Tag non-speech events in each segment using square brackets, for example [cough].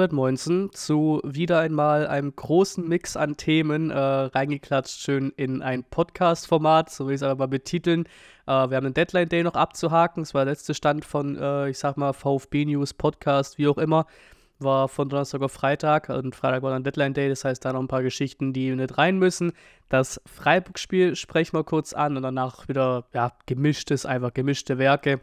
119 zu wieder einmal einem großen Mix an Themen äh, reingeklatscht, schön in ein Podcast-Format, so will ich es aber betiteln. Äh, wir haben einen Deadline-Day noch abzuhaken. Das war der letzte Stand von, äh, ich sag mal, VfB News, Podcast, wie auch immer. War von Donnerstag auf Freitag und Freitag war dann Deadline Day, das heißt da noch ein paar Geschichten, die nicht rein müssen. Das Freiburg-Spiel sprechen wir kurz an und danach wieder, ja, gemischtes, einfach gemischte Werke.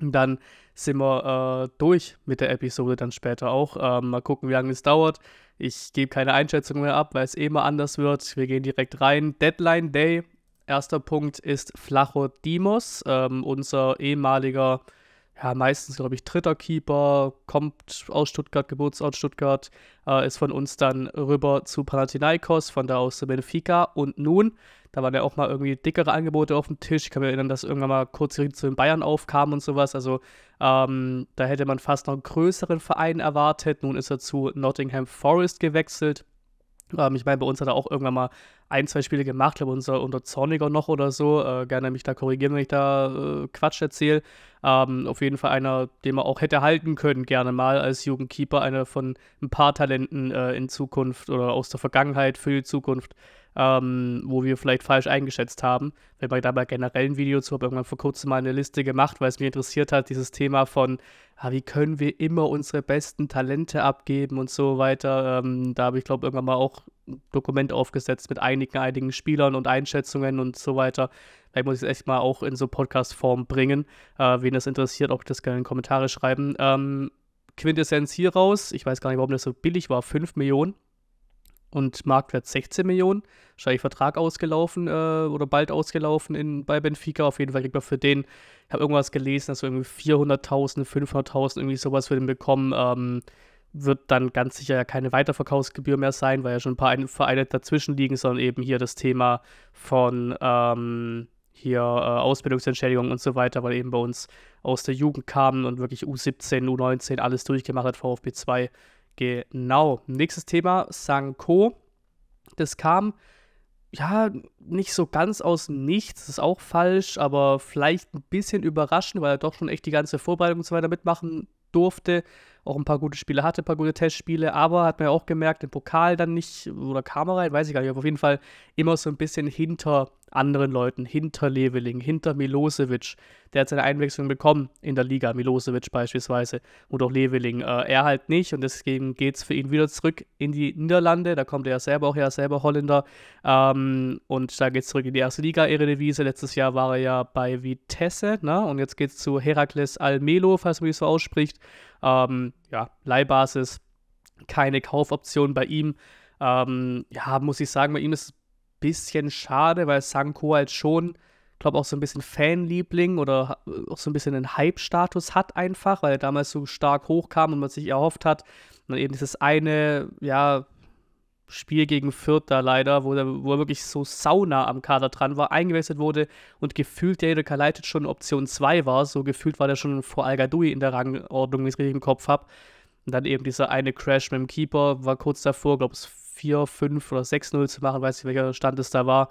Dann sind wir äh, durch mit der Episode dann später auch. Ähm, mal gucken, wie lange es dauert. Ich gebe keine Einschätzung mehr ab, weil es eh mal anders wird. Wir gehen direkt rein. Deadline Day. Erster Punkt ist Flacho Dimos, ähm, unser ehemaliger ja, meistens, glaube ich, dritter Keeper, kommt aus Stuttgart, Geburtsort Stuttgart, äh, ist von uns dann rüber zu Panathinaikos, von da aus zu Benfica und nun, da waren ja auch mal irgendwie dickere Angebote auf dem Tisch. Ich kann mich erinnern, dass irgendwann mal kurz zu den Bayern aufkam und sowas. Also ähm, da hätte man fast noch einen größeren Verein erwartet. Nun ist er zu Nottingham Forest gewechselt. Ähm, ich meine, bei uns hat er auch irgendwann mal ein, zwei Spiele gemacht, glaube unter, unter Zorniger noch oder so. Äh, gerne mich da korrigieren, wenn ich da äh, Quatsch erzähle. Ähm, auf jeden Fall einer, den man auch hätte halten können, gerne mal als Jugendkeeper. Einer von ein paar Talenten äh, in Zukunft oder aus der Vergangenheit für die Zukunft ähm, wo wir vielleicht falsch eingeschätzt haben. Wenn man da mal generell ein Video zu, habe irgendwann vor kurzem mal eine Liste gemacht, weil es mich interessiert hat, dieses Thema von, ja, wie können wir immer unsere besten Talente abgeben und so weiter. Ähm, da habe ich, glaube irgendwann mal auch ein Dokument aufgesetzt mit einigen, einigen Spielern und Einschätzungen und so weiter. Vielleicht muss ich es echt mal auch in so Podcast-Form bringen. Äh, wen das interessiert, auch das gerne in die Kommentare schreiben. Ähm, Quintessenz hier raus, ich weiß gar nicht, warum das so billig war, 5 Millionen und Marktwert 16 Millionen. Wahrscheinlich Vertrag ausgelaufen äh, oder bald ausgelaufen in, bei Benfica. Auf jeden Fall kriegt man für den, ich habe irgendwas gelesen, dass wir irgendwie 400.000, 500.000, irgendwie sowas für den bekommen. Ähm, wird dann ganz sicher ja keine Weiterverkaufsgebühr mehr sein, weil ja schon ein paar Vereine dazwischen liegen, sondern eben hier das Thema von ähm, hier äh, Ausbildungsentschädigung und so weiter, weil eben bei uns aus der Jugend kamen und wirklich U17, U19 alles durchgemacht hat, VfB 2 Genau. Nächstes Thema, Sanko. Das kam ja nicht so ganz aus nichts, das ist auch falsch, aber vielleicht ein bisschen überraschend, weil er doch schon echt die ganze Vorbereitung und so weiter mitmachen durfte auch ein paar gute Spiele hatte, ein paar gute Testspiele, aber hat man ja auch gemerkt, im Pokal dann nicht, oder kam er rein, weiß ich gar nicht, aber auf jeden Fall immer so ein bisschen hinter anderen Leuten, hinter Leveling, hinter Milosevic. Der hat seine Einwechslung bekommen in der Liga, Milosevic beispielsweise und auch Leveling. Äh, er halt nicht und deswegen geht es für ihn wieder zurück in die Niederlande. Da kommt er ja selber auch her, selber Holländer. Ähm, und da geht es zurück in die erste Liga, Eredivisie. Letztes Jahr war er ja bei Vitesse, ne? und jetzt geht es zu Herakles Almelo, falls man es so ausspricht. Ähm, ja, Leihbasis, keine Kaufoption bei ihm. Ähm, ja, muss ich sagen, bei ihm ist es ein bisschen schade, weil Sanko halt schon, glaube auch so ein bisschen Fanliebling oder auch so ein bisschen einen Hype-Status hat einfach, weil er damals so stark hochkam und man sich erhofft hat. Und eben dieses eine, ja, Spiel gegen Fürth da leider, wo er, wo er wirklich so sauna am Kader dran war, eingewechselt wurde und gefühlt der Kalaitic schon Option 2 war. So gefühlt war der schon vor Al in der Rangordnung, wenn ich es richtig im Kopf habe. Und dann eben dieser eine Crash mit dem Keeper war kurz davor, glaube ich, 4, 5 oder 6-0 zu machen, weiß nicht, welcher Stand es da war.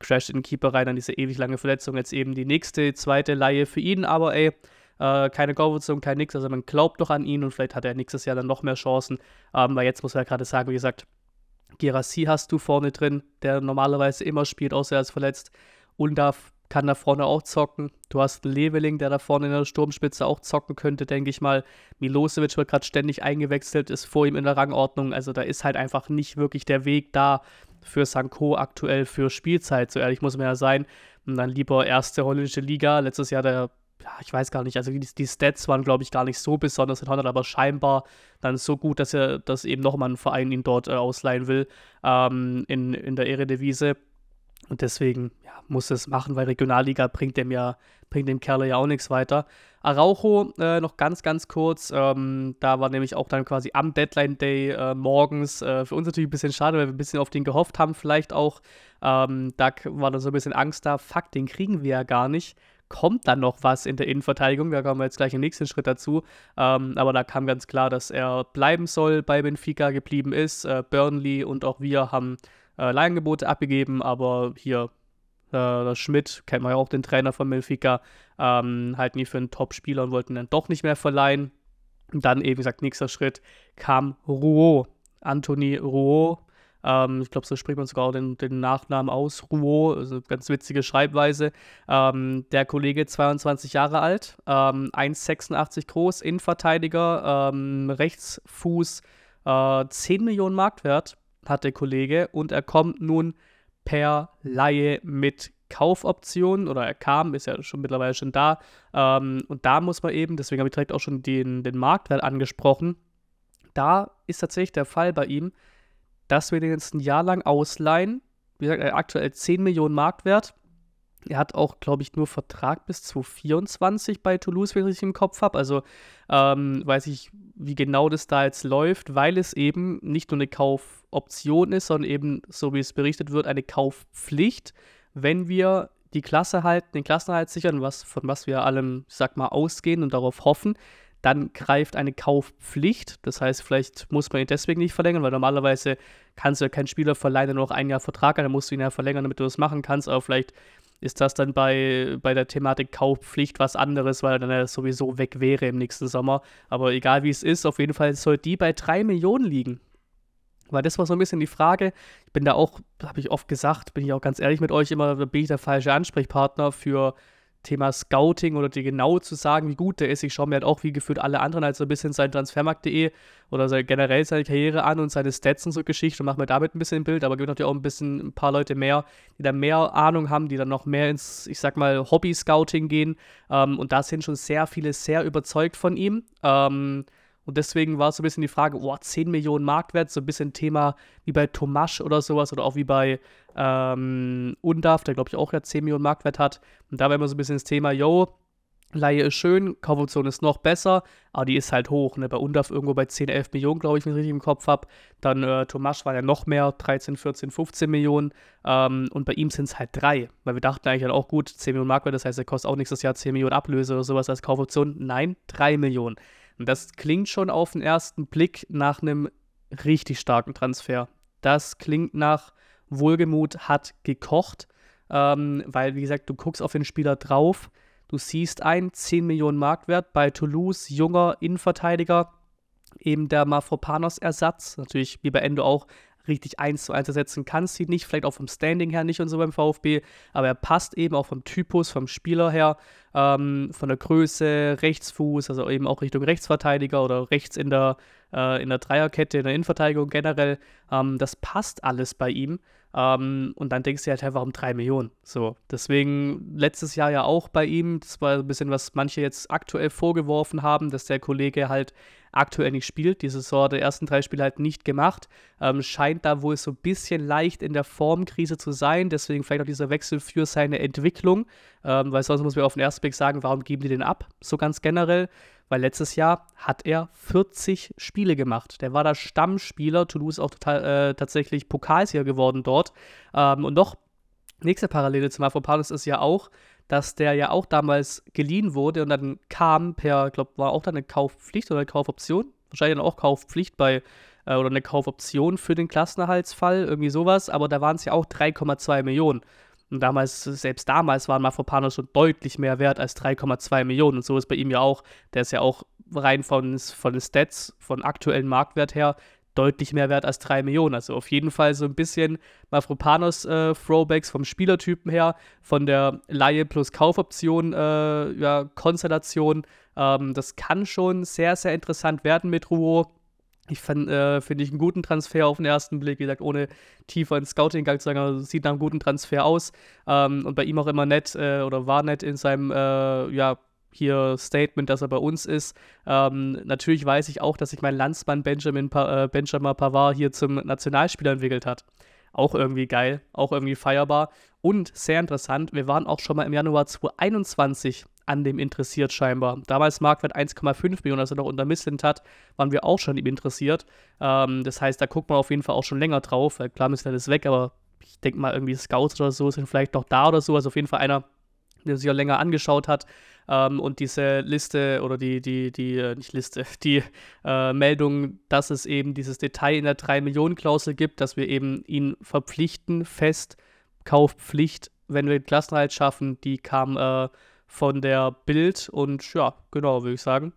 Crasht in den Keeper rein, dann diese ewig lange Verletzung. Jetzt eben die nächste, zweite Laie für ihn, aber ey, äh, keine Goalwurzelung, kein nix. Also man glaubt doch an ihn und vielleicht hat er nächstes Jahr dann noch mehr Chancen. Ähm, weil jetzt muss man ja gerade sagen, wie gesagt, Gerassi hast du vorne drin, der normalerweise immer spielt, außer er ist verletzt. Undaf kann da vorne auch zocken. Du hast Leveling, der da vorne in der Sturmspitze auch zocken könnte, denke ich mal. Milosevic wird gerade ständig eingewechselt, ist vor ihm in der Rangordnung. Also da ist halt einfach nicht wirklich der Weg da für Sanko aktuell für Spielzeit. So ehrlich muss man ja sein. Und dann lieber erste holländische Liga. Letztes Jahr der ja, ich weiß gar nicht, also die, die Stats waren, glaube ich, gar nicht so besonders in Holland, aber scheinbar dann so gut, dass er, dass eben nochmal ein Verein ihn dort äh, ausleihen will ähm, in, in der Eredivisie. Und deswegen ja, muss es machen, weil Regionalliga bringt dem ja, bringt dem Kerl ja auch nichts weiter. Araujo, äh, noch ganz, ganz kurz, ähm, da war nämlich auch dann quasi am Deadline Day äh, morgens, äh, für uns natürlich ein bisschen schade, weil wir ein bisschen auf den gehofft haben, vielleicht auch. Ähm, da war dann so ein bisschen Angst da, fuck, den kriegen wir ja gar nicht kommt dann noch was in der Innenverteidigung. Da kommen wir jetzt gleich im nächsten Schritt dazu. Ähm, aber da kam ganz klar, dass er bleiben soll, bei Benfica geblieben ist. Äh, Burnley und auch wir haben äh, Leihangebote abgegeben, aber hier äh, Schmidt, kennt man ja auch den Trainer von Benfica, ähm, halten ihn für einen Top-Spieler und wollten dann doch nicht mehr verleihen. Und dann eben, gesagt, nächster Schritt kam Rouault, Anthony Rouault. Ähm, ich glaube, so spricht man sogar auch den, den Nachnamen aus, Rouault, also ganz witzige Schreibweise. Ähm, der Kollege, 22 Jahre alt, ähm, 1,86 groß, Innenverteidiger, ähm, Rechtsfuß, äh, 10 Millionen Marktwert hat der Kollege und er kommt nun per Laie mit Kaufoptionen oder er kam, ist ja schon mittlerweile schon da. Ähm, und da muss man eben, deswegen habe ich direkt auch schon den, den Marktwert angesprochen, da ist tatsächlich der Fall bei ihm, dass wir den jetzt ein Jahr lang ausleihen. Wie gesagt, aktuell 10 Millionen Marktwert. Er hat auch, glaube ich, nur Vertrag bis 2024 bei Toulouse, wenn ich richtig im Kopf habe. Also ähm, weiß ich, wie genau das da jetzt läuft, weil es eben nicht nur eine Kaufoption ist, sondern eben, so wie es berichtet wird, eine Kaufpflicht, wenn wir die Klasse halten, den Klassenerhalt sichern, was, von was wir allem, ich sag mal, ausgehen und darauf hoffen, dann greift eine Kaufpflicht. Das heißt, vielleicht muss man ihn deswegen nicht verlängern, weil normalerweise kannst du ja keinen Spieler verleihen, der nur noch ein Jahr Vertrag hat, dann musst du ihn ja verlängern, damit du das machen kannst. Aber vielleicht ist das dann bei, bei der Thematik Kaufpflicht was anderes, weil er dann ja sowieso weg wäre im nächsten Sommer. Aber egal wie es ist, auf jeden Fall soll die bei drei Millionen liegen. Weil das war so ein bisschen die Frage. Ich bin da auch, habe ich oft gesagt, bin ich auch ganz ehrlich mit euch immer, bin ich der falsche Ansprechpartner für Thema Scouting oder dir genau zu sagen, wie gut der ist. Ich schaue mir halt auch wie gefühlt alle anderen halt so ein bisschen sein Transfermarkt.de oder so generell seine Karriere an und seine Stats und so Geschichte und mache mir damit ein bisschen ein Bild, aber gibt natürlich auch ein bisschen ein paar Leute mehr, die da mehr Ahnung haben, die dann noch mehr ins, ich sag mal, Hobby-Scouting gehen. Ähm, und da sind schon sehr viele sehr überzeugt von ihm. Ähm, und deswegen war es so ein bisschen die Frage, boah, 10 Millionen Marktwert, so ein bisschen Thema wie bei Tomasch oder sowas oder auch wie bei ähm, Undaf, der glaube ich auch ja 10 Millionen Marktwert hat. Und da war immer so ein bisschen das Thema, yo, Laie ist schön, Kaufoption ist noch besser, aber die ist halt hoch. Ne? Bei Undaf irgendwo bei 10, 11 Millionen, glaube ich, wenn ich richtig im Kopf habe. Dann äh, Tomasch war ja noch mehr, 13, 14, 15 Millionen. Ähm, und bei ihm sind es halt drei, weil wir dachten eigentlich halt auch gut, 10 Millionen Marktwert, das heißt, er kostet auch nächstes Jahr 10 Millionen Ablöse oder sowas als Kaufoption. Nein, 3 Millionen. Und das klingt schon auf den ersten Blick nach einem richtig starken Transfer. Das klingt nach Wohlgemut hat gekocht, ähm, weil, wie gesagt, du guckst auf den Spieler drauf, du siehst ein 10 Millionen Marktwert bei Toulouse, junger Innenverteidiger, eben der Mafropanos-Ersatz, natürlich wie bei Endo auch richtig eins zu eins ersetzen kannst, sieht nicht, vielleicht auch vom Standing her nicht und so beim VfB, aber er passt eben auch vom Typus, vom Spieler her, ähm, von der Größe, Rechtsfuß, also eben auch Richtung Rechtsverteidiger oder rechts in der, äh, in der Dreierkette, in der Innenverteidigung generell. Ähm, das passt alles bei ihm. Ähm, und dann denkst du halt einfach um drei Millionen. So, deswegen letztes Jahr ja auch bei ihm, das war ein bisschen, was manche jetzt aktuell vorgeworfen haben, dass der Kollege halt aktuell nicht spielt. Die Saison der ersten drei Spiele halt nicht gemacht. Ähm, scheint da wohl so ein bisschen leicht in der Formkrise zu sein. Deswegen vielleicht auch dieser Wechsel für seine Entwicklung. Ähm, weil sonst muss man auf den ersten Blick sagen, warum geben die den ab? So ganz generell. Weil letztes Jahr hat er 40 Spiele gemacht. Der war da Stammspieler. Toulouse auch total, äh, tatsächlich Pokalsieger geworden dort. Ähm, und noch nächste Parallele zum Afropanos ist ja auch, dass der ja auch damals geliehen wurde und dann kam per, glaube, war auch dann eine Kaufpflicht oder eine Kaufoption. Wahrscheinlich dann auch Kaufpflicht bei äh, oder eine Kaufoption für den Klassenerhaltsfall, irgendwie sowas, aber da waren es ja auch 3,2 Millionen. Und damals, selbst damals waren Mafropanos schon deutlich mehr wert als 3,2 Millionen. Und so ist bei ihm ja auch, der ist ja auch rein von, von den Stats, von aktuellen Marktwert her, deutlich mehr wert als 3 Millionen. Also auf jeden Fall so ein bisschen Mafropanos äh, Throwbacks vom Spielertypen her, von der Laie plus Kaufoption äh, ja, Konstellation. Ähm, das kann schon sehr, sehr interessant werden mit Rouault. Ich äh, finde ich einen guten Transfer auf den ersten Blick. Wie gesagt, ohne tiefer ins Scouting-Gang zu sagen, also sieht nach einem guten Transfer aus. Ähm, und bei ihm auch immer nett äh, oder war nett in seinem äh, ja, hier Statement, dass er bei uns ist. Ähm, natürlich weiß ich auch, dass sich mein Landsmann Benjamin, pa äh, Benjamin Pavard hier zum Nationalspieler entwickelt hat. Auch irgendwie geil, auch irgendwie feierbar und sehr interessant. Wir waren auch schon mal im Januar 2021 an dem interessiert scheinbar. Damals Marktwert 1,5 Millionen, als er noch unter Missland hat, waren wir auch schon ihm interessiert. Ähm, das heißt, da guckt man auf jeden Fall auch schon länger drauf. Klar, Missland ist weg, aber ich denke mal, irgendwie Scouts oder so sind vielleicht noch da oder so. Also auf jeden Fall einer, der sich ja länger angeschaut hat. Ähm, und diese Liste oder die, die, die, äh, nicht Liste, [laughs] die äh, Meldung, dass es eben dieses Detail in der 3-Millionen-Klausel gibt, dass wir eben ihn verpflichten, fest, Kaufpflicht, wenn wir den Klassenhalt schaffen, die kam äh, von der Bild und ja, genau, würde ich sagen.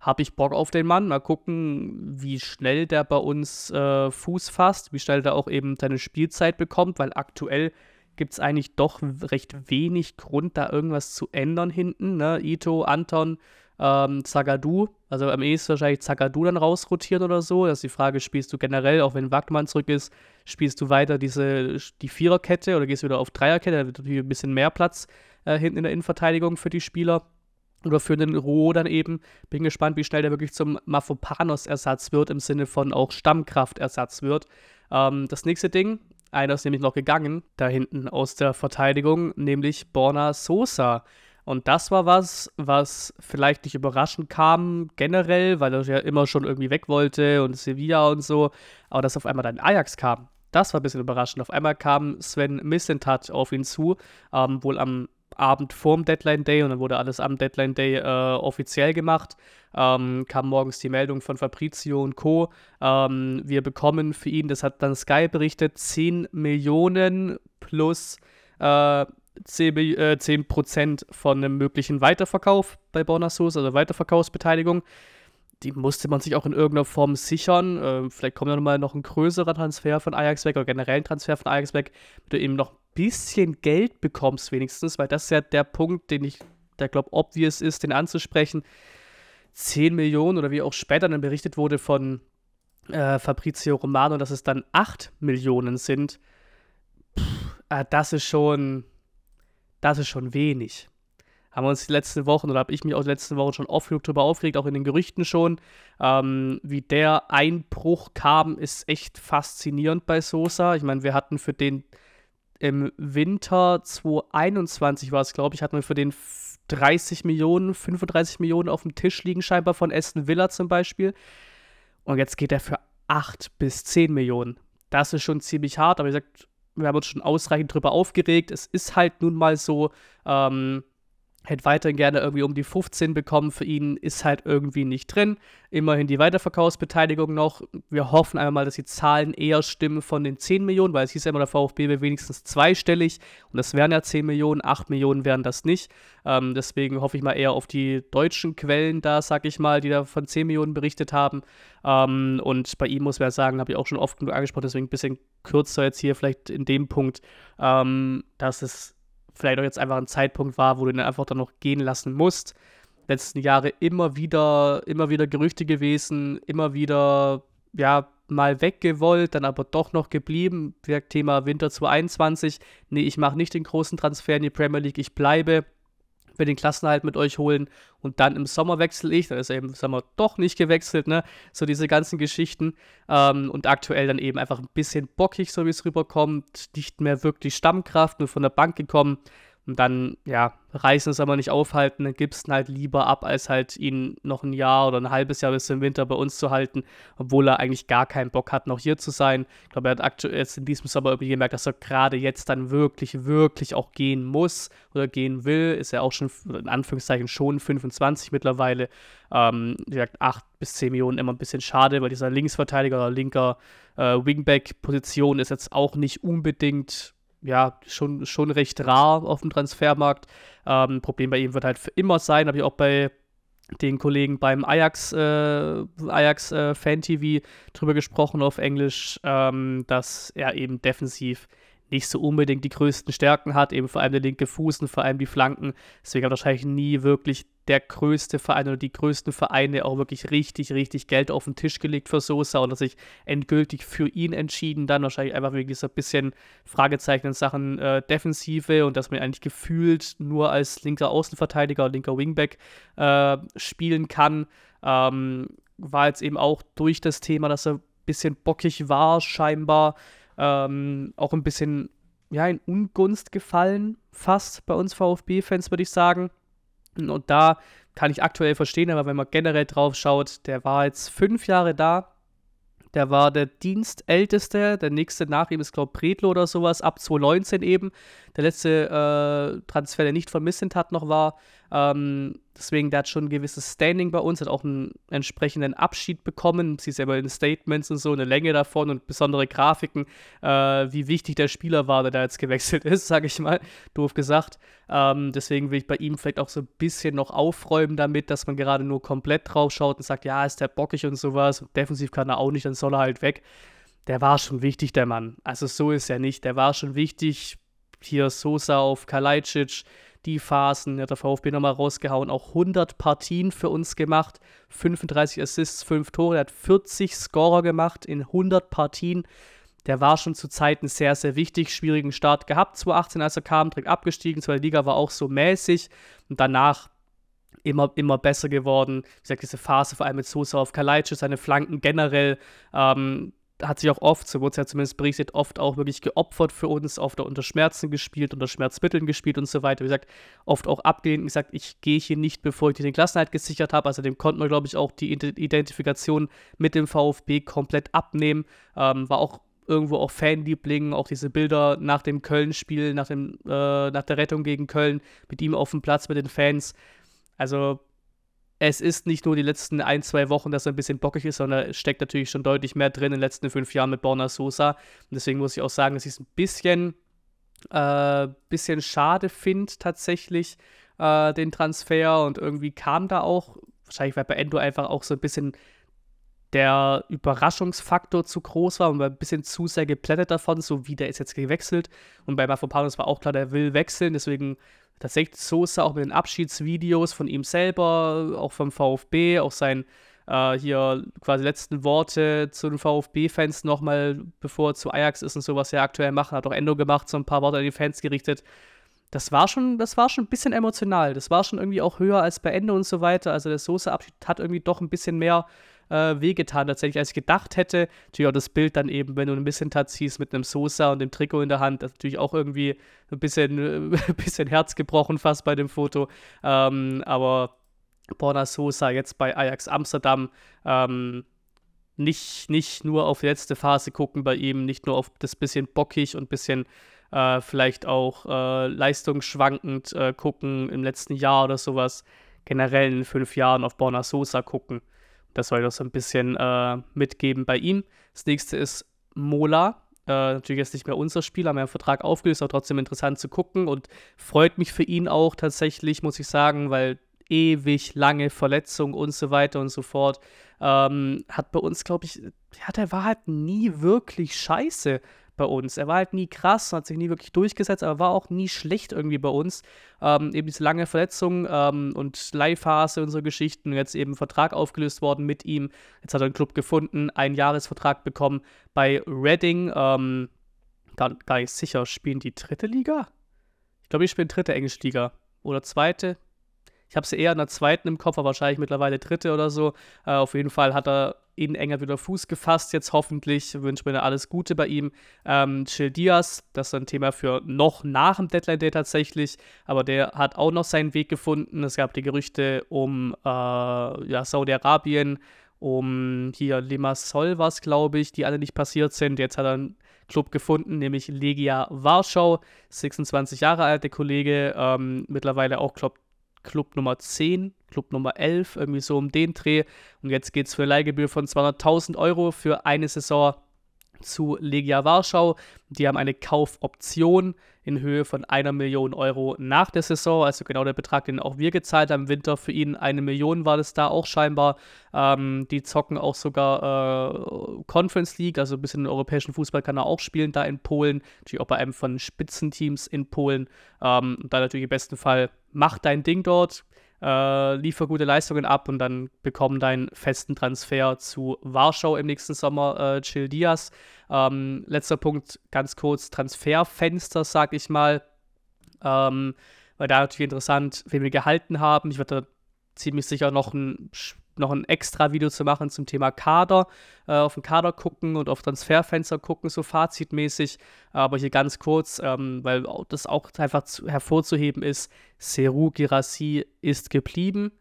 habe ich Bock auf den Mann. Mal gucken, wie schnell der bei uns äh, Fuß fasst, wie schnell der auch eben seine Spielzeit bekommt, weil aktuell gibt es eigentlich doch recht wenig Grund, da irgendwas zu ändern hinten. Ne? Ito, Anton, ähm, Zagadou, also am ehesten wahrscheinlich Zagadou dann rausrotieren oder so. Das ist die Frage, spielst du generell, auch wenn Wagmann zurück ist, spielst du weiter diese, die Viererkette oder gehst du wieder auf Dreierkette? Da wird natürlich ein bisschen mehr Platz äh, hinten in der Innenverteidigung für die Spieler. Oder für den Roh dann eben. Bin gespannt, wie schnell der wirklich zum Mafopanos-Ersatz wird, im Sinne von auch Stammkraftersatz wird. Ähm, das nächste Ding, einer ist nämlich noch gegangen, da hinten aus der Verteidigung, nämlich Borna Sosa. Und das war was, was vielleicht nicht überraschend kam, generell, weil er ja immer schon irgendwie weg wollte und Sevilla und so. Aber dass auf einmal dann Ajax kam, das war ein bisschen überraschend. Auf einmal kam Sven Missentat auf ihn zu, ähm, wohl am Abend vorm Deadline Day und dann wurde alles am Deadline Day äh, offiziell gemacht. Ähm, kam morgens die Meldung von Fabrizio und Co. Ähm, wir bekommen für ihn, das hat dann Sky berichtet, 10 Millionen plus äh, 10, äh, 10 von einem möglichen Weiterverkauf bei Bonasus, also Weiterverkaufsbeteiligung. Die musste man sich auch in irgendeiner Form sichern. Äh, vielleicht kommt ja nochmal noch ein größerer Transfer von Ajax weg oder generell ein Transfer von Ajax weg, mit eben noch bisschen Geld bekommst, wenigstens, weil das ist ja der Punkt, den ich, der glaube, obvious ist, den anzusprechen. 10 Millionen oder wie auch später dann berichtet wurde von äh, Fabrizio Romano, dass es dann 8 Millionen sind. Pff, äh, das ist schon das ist schon wenig. Haben wir uns die letzten Wochen oder habe ich mich auch die letzten Wochen schon oft genug darüber aufgeregt, auch in den Gerüchten schon. Ähm, wie der Einbruch kam, ist echt faszinierend bei Sosa. Ich meine, wir hatten für den im Winter 2021 war es, glaube ich, hatten wir für den 30 Millionen, 35 Millionen auf dem Tisch liegen, scheinbar von Aston Villa zum Beispiel. Und jetzt geht er für 8 bis 10 Millionen. Das ist schon ziemlich hart, aber wie gesagt, wir haben uns schon ausreichend drüber aufgeregt. Es ist halt nun mal so, ähm, hätte weiterhin gerne irgendwie um die 15 bekommen. Für ihn ist halt irgendwie nicht drin. Immerhin die Weiterverkaufsbeteiligung noch. Wir hoffen einmal, dass die Zahlen eher stimmen von den 10 Millionen, weil es hieß ja immer, der VfB wäre wenigstens zweistellig. Und das wären ja 10 Millionen, 8 Millionen wären das nicht. Ähm, deswegen hoffe ich mal eher auf die deutschen Quellen da, sag ich mal, die da von 10 Millionen berichtet haben. Ähm, und bei ihm muss man ja sagen, habe ich auch schon oft genug angesprochen, deswegen ein bisschen kürzer jetzt hier vielleicht in dem Punkt, ähm, dass es vielleicht auch jetzt einfach ein Zeitpunkt war, wo du ihn einfach dann noch gehen lassen musst. Letzten Jahre immer wieder, immer wieder Gerüchte gewesen, immer wieder, ja, mal weggewollt, dann aber doch noch geblieben. Thema Winter 2021. Nee, ich mache nicht den großen Transfer in die Premier League, ich bleibe will den Klassenhalt mit euch holen und dann im Sommer wechsle ich, dann ist er eben im Sommer doch nicht gewechselt, ne? So diese ganzen Geschichten. Ähm, und aktuell dann eben einfach ein bisschen bockig, so wie es rüberkommt, nicht mehr wirklich Stammkraft, nur von der Bank gekommen. Und dann, ja, reißen es aber nicht aufhalten, dann gibst ihn halt lieber ab, als halt ihn noch ein Jahr oder ein halbes Jahr bis zum Winter bei uns zu halten, obwohl er eigentlich gar keinen Bock hat, noch hier zu sein. Ich glaube, er hat aktuell jetzt in diesem Sommer irgendwie gemerkt, dass er gerade jetzt dann wirklich, wirklich auch gehen muss oder gehen will. Ist er auch schon, in Anführungszeichen, schon 25 mittlerweile. Ähm, wie gesagt, 8 bis 10 Millionen immer ein bisschen schade, weil dieser Linksverteidiger oder linker äh, Wingback-Position ist jetzt auch nicht unbedingt ja, schon, schon recht rar auf dem Transfermarkt. Ähm, Problem bei ihm wird halt für immer sein, habe ich auch bei den Kollegen beim Ajax, äh, Ajax äh, Fan TV drüber gesprochen auf Englisch, ähm, dass er eben defensiv nicht so unbedingt die größten Stärken hat, eben vor allem der linke Fuß und vor allem die Flanken. Deswegen hat wahrscheinlich nie wirklich der größte Verein oder die größten Vereine auch wirklich richtig, richtig Geld auf den Tisch gelegt für Sosa und sich endgültig für ihn entschieden. Dann wahrscheinlich einfach wegen dieser bisschen Fragezeichen in Sachen äh, Defensive und dass man eigentlich gefühlt nur als linker Außenverteidiger linker Wingback äh, spielen kann. Ähm, war jetzt eben auch durch das Thema, dass er ein bisschen bockig war, scheinbar ähm, auch ein bisschen ja, in Ungunst gefallen, fast bei uns VfB-Fans, würde ich sagen. Und da kann ich aktuell verstehen, aber wenn man generell drauf schaut, der war jetzt fünf Jahre da. Der war der Dienstälteste. Der nächste nach ihm ist, glaube ich, Bredlo oder sowas, ab 2019 eben. Der letzte äh, Transfer, der nicht von Missentat noch war. Ähm, deswegen, der hat schon ein gewisses Standing bei uns, hat auch einen entsprechenden Abschied bekommen. Sie selber in Statements und so, eine Länge davon und besondere Grafiken, äh, wie wichtig der Spieler war, der da jetzt gewechselt ist, [laughs] sage ich mal, doof gesagt. Ähm, deswegen will ich bei ihm vielleicht auch so ein bisschen noch aufräumen damit, dass man gerade nur komplett drauf schaut und sagt, ja, ist der bockig und sowas. defensiv kann er auch nicht, dann soll er halt weg. Der war schon wichtig, der Mann. Also so ist er nicht. Der war schon wichtig. Hier Sosa auf Kalajdzic, die Phasen, hat der VfB nochmal rausgehauen, auch 100 Partien für uns gemacht, 35 Assists, 5 Tore, er hat 40 Scorer gemacht in 100 Partien. Der war schon zu Zeiten sehr, sehr wichtig, schwierigen Start gehabt, 2018, als er kam, direkt abgestiegen, zweite Liga war auch so mäßig. Und danach immer, immer besser geworden. Wie gesagt, diese Phase vor allem mit Sosa auf Kalajdzic, seine Flanken generell, ähm, hat sich auch oft, so wurde es ja zumindest berichtet, oft auch wirklich geopfert für uns, oft auch unter Schmerzen gespielt, unter Schmerzmitteln gespielt und so weiter. Wie gesagt, oft auch abgelehnt und gesagt, ich gehe hier nicht, bevor ich dir den Klassenhalt gesichert habe. Also dem konnten wir, glaube ich, auch die Identifikation mit dem VfB komplett abnehmen. Ähm, war auch irgendwo auch Fanliebling, auch diese Bilder nach dem Köln-Spiel, nach, äh, nach der Rettung gegen Köln, mit ihm auf dem Platz mit den Fans. Also es ist nicht nur die letzten ein, zwei Wochen, dass er ein bisschen bockig ist, sondern es steckt natürlich schon deutlich mehr drin in den letzten fünf Jahren mit Borna Sosa. Und deswegen muss ich auch sagen, dass ich es ein bisschen, äh, bisschen schade finde, tatsächlich, äh, den Transfer. Und irgendwie kam da auch, wahrscheinlich weil bei Endo einfach auch so ein bisschen der Überraschungsfaktor zu groß war und war ein bisschen zu sehr geplättet davon, so wie der ist jetzt gewechselt. Und bei Mafropanos war auch klar, der will wechseln, deswegen tatsächlich Sosa auch mit den Abschiedsvideos von ihm selber, auch vom VfB, auch sein äh, hier quasi letzten Worte zu den VfB-Fans nochmal, bevor er zu Ajax ist und so, was er aktuell macht, hat auch Endo gemacht, so ein paar Worte an die Fans gerichtet. Das war schon, das war schon ein bisschen emotional. Das war schon irgendwie auch höher als bei Ende und so weiter. Also der Sosa-Abschied hat irgendwie doch ein bisschen mehr äh, wehgetan, tatsächlich, als ich gedacht hätte. Natürlich auch das Bild dann eben, wenn du ein bisschen Tat siehst mit einem Sosa und dem Trikot in der Hand, das ist natürlich auch irgendwie ein bisschen, [laughs] ein bisschen Herz gebrochen fast bei dem Foto. Ähm, aber Borna Sosa jetzt bei Ajax Amsterdam, ähm, nicht, nicht nur auf die letzte Phase gucken bei ihm, nicht nur auf das bisschen bockig und bisschen äh, vielleicht auch äh, leistungsschwankend äh, gucken im letzten Jahr oder sowas. Generell in fünf Jahren auf Borna Sosa gucken. Das soll ich noch so ein bisschen äh, mitgeben bei ihm. Das nächste ist Mola. Äh, natürlich jetzt nicht mehr unser Spiel, haben wir einen Vertrag aufgelöst, aber trotzdem interessant zu gucken und freut mich für ihn auch tatsächlich, muss ich sagen, weil ewig lange Verletzung und so weiter und so fort. Ähm, hat bei uns, glaube ich, ja, der war halt nie wirklich scheiße bei uns. Er war halt nie krass, hat sich nie wirklich durchgesetzt, aber war auch nie schlecht irgendwie bei uns. Ähm, eben diese lange Verletzung ähm, und Leihphase und so Geschichten. Jetzt eben Vertrag aufgelöst worden mit ihm. Jetzt hat er einen Club gefunden, einen Jahresvertrag bekommen bei Reading. Ähm, gar, gar nicht sicher, spielen die dritte Liga? Ich glaube, die spielen dritte Englische Liga. Oder zweite, ich habe sie eher in der zweiten im Kopf, aber wahrscheinlich mittlerweile dritte oder so. Äh, auf jeden Fall hat er in enger wieder Fuß gefasst, jetzt hoffentlich. Wünsche mir alles Gute bei ihm. Ähm, Chill Diaz, das ist ein Thema für noch nach dem Deadline Day tatsächlich, aber der hat auch noch seinen Weg gefunden. Es gab die Gerüchte um äh, ja, Saudi-Arabien, um hier Limassol was, glaube ich, die alle nicht passiert sind. Jetzt hat er einen Club gefunden, nämlich Legia Warschau, 26 Jahre alt, der Kollege, ähm, mittlerweile auch, glaube Club Nummer 10, Club Nummer 11, irgendwie so um den Dreh. Und jetzt geht es für Leihgebühr von 200.000 Euro für eine Saison zu Legia Warschau. Die haben eine Kaufoption in Höhe von einer Million Euro nach der Saison, also genau der Betrag, den auch wir gezahlt haben im Winter. Für ihn eine Million war das da auch scheinbar. Ähm, die zocken auch sogar äh, Conference League, also ein bisschen den europäischen Fußball kann er auch spielen, da in Polen. Natürlich auch bei einem von Spitzenteams in Polen. Ähm, dann natürlich im besten Fall, mach dein Ding dort äh, liefer gute Leistungen ab und dann bekommen deinen festen Transfer zu Warschau im nächsten Sommer, äh, Chill Diaz. Ähm, letzter Punkt, ganz kurz, Transferfenster, sag ich mal. Ähm, weil da natürlich interessant, wen wir gehalten haben. Ich werde da ziemlich sicher noch ein noch ein extra Video zu machen zum Thema Kader, äh, auf den Kader gucken und auf Transferfenster gucken, so fazitmäßig. Aber hier ganz kurz, ähm, weil das auch einfach zu, hervorzuheben ist, Seru Girassi ist geblieben.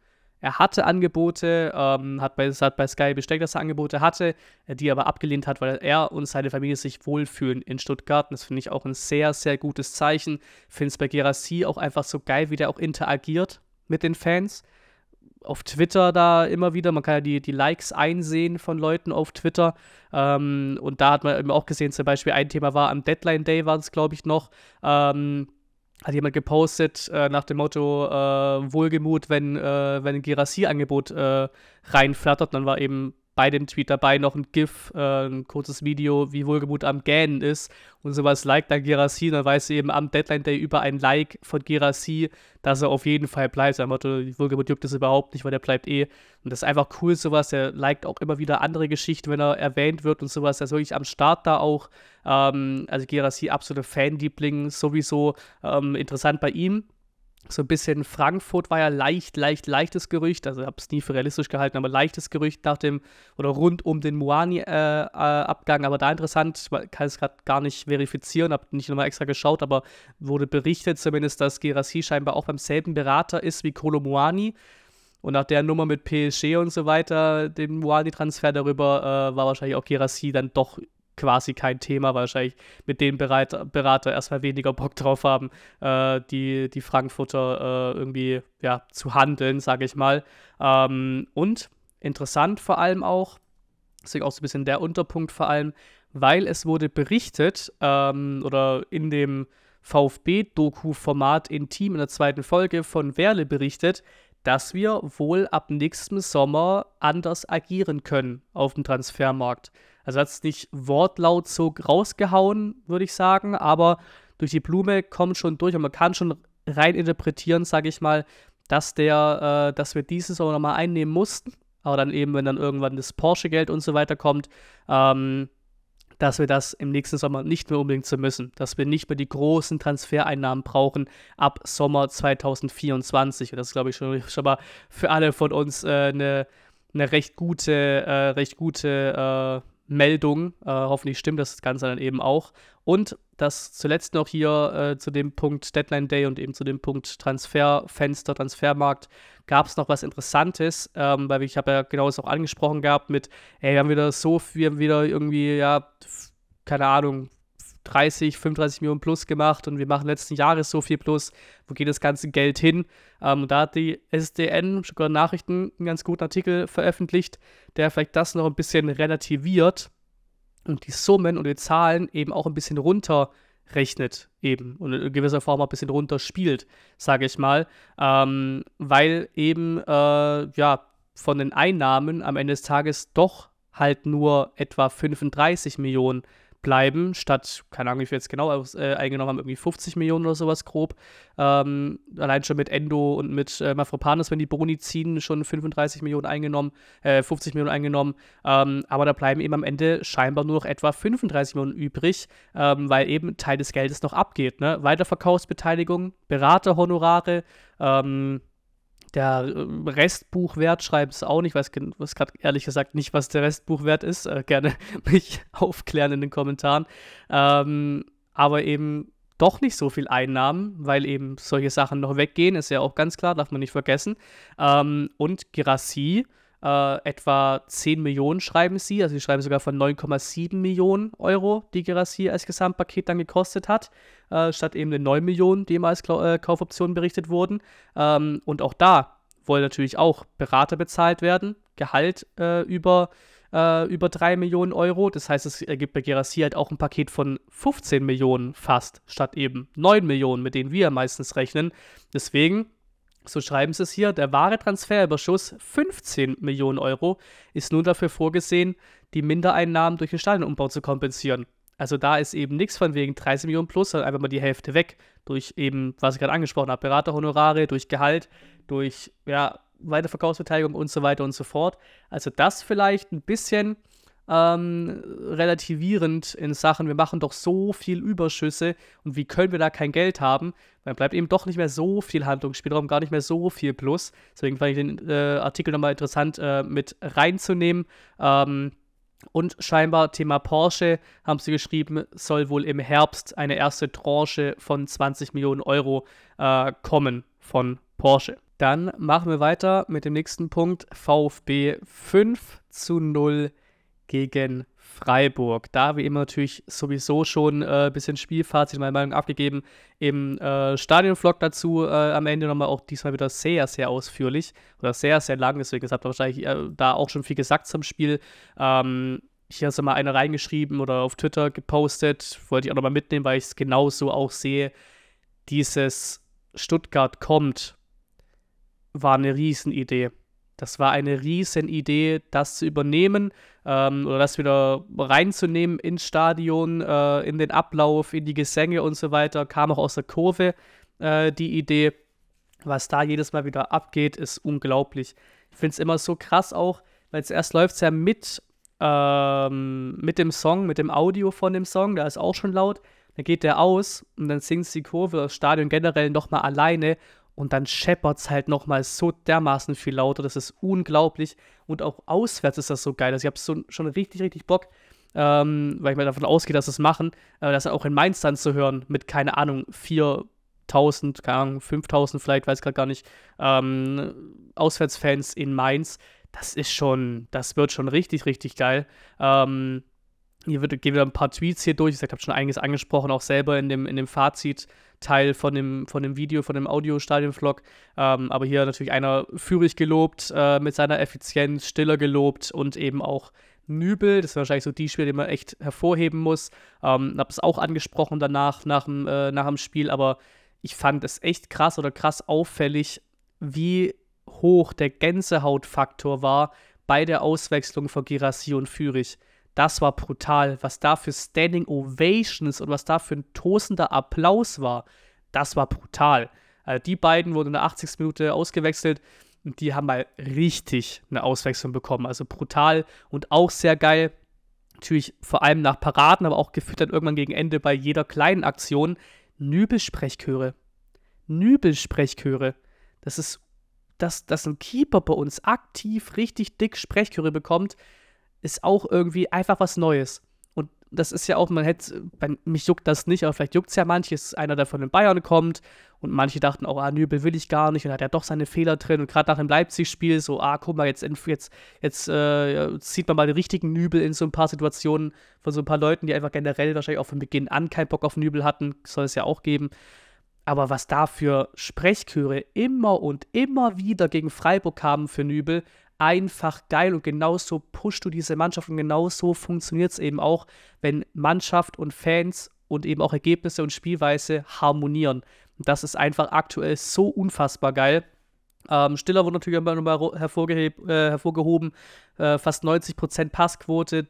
Er hatte Angebote, ähm, hat, bei, hat bei Sky bestätigt, dass er Angebote hatte, äh, die er aber abgelehnt hat, weil er und seine Familie sich wohlfühlen in Stuttgart. Und das finde ich auch ein sehr, sehr gutes Zeichen. Finde es bei Gerassi auch einfach so geil, wie der auch interagiert mit den Fans. Auf Twitter da immer wieder, man kann ja die, die Likes einsehen von Leuten auf Twitter. Ähm, und da hat man eben auch gesehen, zum Beispiel ein Thema war am Deadline Day, war es, glaube ich, noch. Ähm, hat jemand gepostet äh, nach dem Motto äh, Wohlgemut, wenn, äh, wenn ein Girassi-Angebot äh, reinflattert. Dann war eben bei dem Tweet dabei noch ein GIF, äh, ein kurzes Video, wie Wohlgemut am Gähnen ist und sowas liked dann Gerassi, dann weißt du eben am Deadline Day über ein Like von Gerassi, dass er auf jeden Fall bleibt. Sein Motto, Wohlgemut juckt es überhaupt nicht, weil der bleibt eh. Und das ist einfach cool, sowas. Der liked auch immer wieder andere Geschichten, wenn er erwähnt wird und sowas. Der ist wirklich am Start da auch. Ähm, also Gerassi, absoluter Fanliebling, sowieso ähm, interessant bei ihm so ein bisschen Frankfurt war ja leicht, leicht, leichtes Gerücht. Also habe es nie für realistisch gehalten, aber leichtes Gerücht nach dem oder rund um den Moani-Abgang. Äh, äh, aber da interessant, ich kann es gerade gar nicht verifizieren, habe nicht nochmal extra geschaut, aber wurde berichtet zumindest, dass Gerassi scheinbar auch beim selben Berater ist wie Kolo Moani. Und nach der Nummer mit PSG und so weiter, dem Moani-Transfer darüber, äh, war wahrscheinlich auch Gerassi dann doch quasi kein Thema, weil wahrscheinlich mit den Berater, erstmal weniger Bock drauf haben, äh, die, die Frankfurter äh, irgendwie ja, zu handeln, sage ich mal. Ähm, und interessant vor allem auch, deswegen auch so ein bisschen der Unterpunkt vor allem, weil es wurde berichtet ähm, oder in dem VfB-Doku-Format Intim in der zweiten Folge von Werle berichtet, dass wir wohl ab nächstem Sommer anders agieren können auf dem Transfermarkt. Also hat es nicht wortlaut so rausgehauen, würde ich sagen, aber durch die Blume kommt schon durch und man kann schon rein interpretieren, sage ich mal, dass der, äh, dass wir dieses auch nochmal einnehmen mussten, aber dann eben, wenn dann irgendwann das Porsche-Geld und so weiter kommt, ähm, dass wir das im nächsten Sommer nicht mehr unbedingt so müssen, dass wir nicht mehr die großen Transfereinnahmen brauchen ab Sommer 2024. Und das ist, glaube ich, schon, schon mal für alle von uns äh, eine, eine recht gute, äh, recht gute äh, Meldung. Äh, hoffentlich stimmt das Ganze dann eben auch. Und das zuletzt noch hier äh, zu dem Punkt Deadline Day und eben zu dem Punkt Transferfenster, Transfermarkt gab es noch was Interessantes, ähm, weil ich habe ja genau das auch angesprochen gehabt mit, ey, wir haben wieder so, wir haben wieder irgendwie, ja, keine Ahnung, 30, 35 Millionen plus gemacht und wir machen letzten Jahres so viel plus. Wo geht das ganze Geld hin? Ähm, da hat die SDN sogar Nachrichten einen ganz guten Artikel veröffentlicht, der vielleicht das noch ein bisschen relativiert und die Summen und die Zahlen eben auch ein bisschen runterrechnet eben und in gewisser Form auch ein bisschen runterspielt, sage ich mal, ähm, weil eben äh, ja von den Einnahmen am Ende des Tages doch halt nur etwa 35 Millionen bleiben, statt, keine Ahnung, wie viel jetzt genau äh, eingenommen haben, irgendwie 50 Millionen oder sowas grob. Ähm, allein schon mit Endo und mit äh, Mafropanos, wenn die Boni ziehen, schon 35 Millionen eingenommen, äh, 50 Millionen eingenommen. Ähm, aber da bleiben eben am Ende scheinbar nur noch etwa 35 Millionen übrig, ähm, weil eben Teil des Geldes noch abgeht. Ne? Weiterverkaufsbeteiligung, Beraterhonorare, ähm, der äh, Restbuchwert schreibt es auch nicht. Ich weiß, gerade ehrlich gesagt nicht, was der Restbuchwert ist. Äh, gerne [laughs] mich aufklären in den Kommentaren. Ähm, aber eben doch nicht so viel Einnahmen, weil eben solche Sachen noch weggehen, ist ja auch ganz klar, darf man nicht vergessen. Ähm, und Girassi äh, etwa 10 Millionen schreiben sie, also sie schreiben sogar von 9,7 Millionen Euro, die Gerassi als Gesamtpaket dann gekostet hat, äh, statt eben den 9 Millionen, die immer als äh, Kaufoptionen berichtet wurden. Ähm, und auch da wollen natürlich auch Berater bezahlt werden, Gehalt äh, über äh, über 3 Millionen Euro. Das heißt, es ergibt bei Gerassi halt auch ein Paket von 15 Millionen fast, statt eben 9 Millionen, mit denen wir meistens rechnen. Deswegen so schreiben sie es hier, der wahre Transferüberschuss, 15 Millionen Euro, ist nun dafür vorgesehen, die Mindereinnahmen durch den Stadionumbau zu kompensieren. Also da ist eben nichts von wegen 30 Millionen plus, sondern einfach mal die Hälfte weg. Durch eben, was ich gerade angesprochen habe, Beraterhonorare, durch Gehalt, durch ja, Weiterverkaufsbeteiligung und so weiter und so fort. Also das vielleicht ein bisschen ähm, relativierend in Sachen, wir machen doch so viel Überschüsse und wie können wir da kein Geld haben? Dann bleibt eben doch nicht mehr so viel Handlungsspielraum, gar nicht mehr so viel Plus. Deswegen fand ich den äh, Artikel nochmal interessant äh, mit reinzunehmen. Ähm, und scheinbar Thema Porsche haben sie geschrieben, soll wohl im Herbst eine erste Tranche von 20 Millionen Euro äh, kommen von Porsche. Dann machen wir weiter mit dem nächsten Punkt. VfB 5 zu 0 gegen Freiburg. Da wie immer natürlich sowieso schon ein äh, bisschen Spielfazit, meine Meinung abgegeben. Im äh, Stadionvlog dazu äh, am Ende nochmal auch diesmal wieder sehr, sehr ausführlich oder sehr, sehr lang. Deswegen habt ihr wahrscheinlich äh, da auch schon viel gesagt zum Spiel. Ähm, hier hast du mal eine reingeschrieben oder auf Twitter gepostet. Wollte ich auch nochmal mitnehmen, weil ich es genauso auch sehe. Dieses Stuttgart kommt war eine Riesenidee. Das war eine Riesenidee, das zu übernehmen ähm, oder das wieder reinzunehmen ins Stadion, äh, in den Ablauf, in die Gesänge und so weiter. Kam auch aus der Kurve äh, die Idee. Was da jedes Mal wieder abgeht, ist unglaublich. Ich finde es immer so krass auch, weil zuerst läuft es ja mit, ähm, mit dem Song, mit dem Audio von dem Song, da ist auch schon laut. Dann geht der aus und dann singt die Kurve, das Stadion generell nochmal alleine und dann scheppert es halt nochmal so dermaßen viel lauter. Das ist unglaublich. Und auch auswärts ist das so geil. Also ich habe so, schon richtig, richtig Bock, ähm, weil ich mir davon ausgehe, dass sie es machen, äh, das auch in Mainz dann zu hören mit, keine Ahnung, 4000, keine Ahnung, 5000 vielleicht, weiß gerade gar nicht, ähm, Auswärtsfans in Mainz. Das ist schon, das wird schon richtig, richtig geil. Ähm, hier wird, gehen wieder ein paar Tweets hier durch. Ich habe schon einiges angesprochen, auch selber in dem, in dem Fazit-Teil von dem, von dem Video, von dem Audio-Stadion-Vlog. Ähm, aber hier natürlich einer Führig gelobt, äh, mit seiner Effizienz, Stiller gelobt und eben auch Nübel. Das ist wahrscheinlich so die Spiele, die man echt hervorheben muss. Ähm, habe es auch angesprochen danach, nach dem, äh, nach dem Spiel, aber ich fand es echt krass oder krass auffällig, wie hoch der Gänsehautfaktor war bei der Auswechslung von Girassi und Führig das war brutal. Was da für Standing Ovations und was da für ein tosender Applaus war, das war brutal. Also die beiden wurden in der 80. Minute ausgewechselt und die haben mal richtig eine Auswechslung bekommen. Also brutal und auch sehr geil. Natürlich vor allem nach Paraden, aber auch gefüttert irgendwann gegen Ende bei jeder kleinen Aktion. Nübelsprechchöre. Nübelsprechchöre. Das ist, dass, dass ein Keeper bei uns aktiv richtig dick Sprechchöre bekommt ist auch irgendwie einfach was Neues. Und das ist ja auch, man hätte, mich juckt das nicht, aber vielleicht juckt es ja manches, einer, der von den Bayern kommt und manche dachten auch, ah, Nübel will ich gar nicht und hat ja doch seine Fehler drin und gerade nach dem Leipzig-Spiel so, ah, guck mal, jetzt, jetzt, jetzt äh, sieht man mal den richtigen Nübel in so ein paar Situationen von so ein paar Leuten, die einfach generell wahrscheinlich auch von Beginn an keinen Bock auf Nübel hatten, soll es ja auch geben. Aber was da für Sprechchöre immer und immer wieder gegen Freiburg kamen für Nübel, einfach geil und genauso pusht du diese Mannschaft und genauso funktioniert es eben auch, wenn Mannschaft und Fans und eben auch Ergebnisse und Spielweise harmonieren. Das ist einfach aktuell so unfassbar geil. Ähm, Stiller wurde natürlich immer nochmal äh, hervorgehoben. Äh, fast 90% Passquote,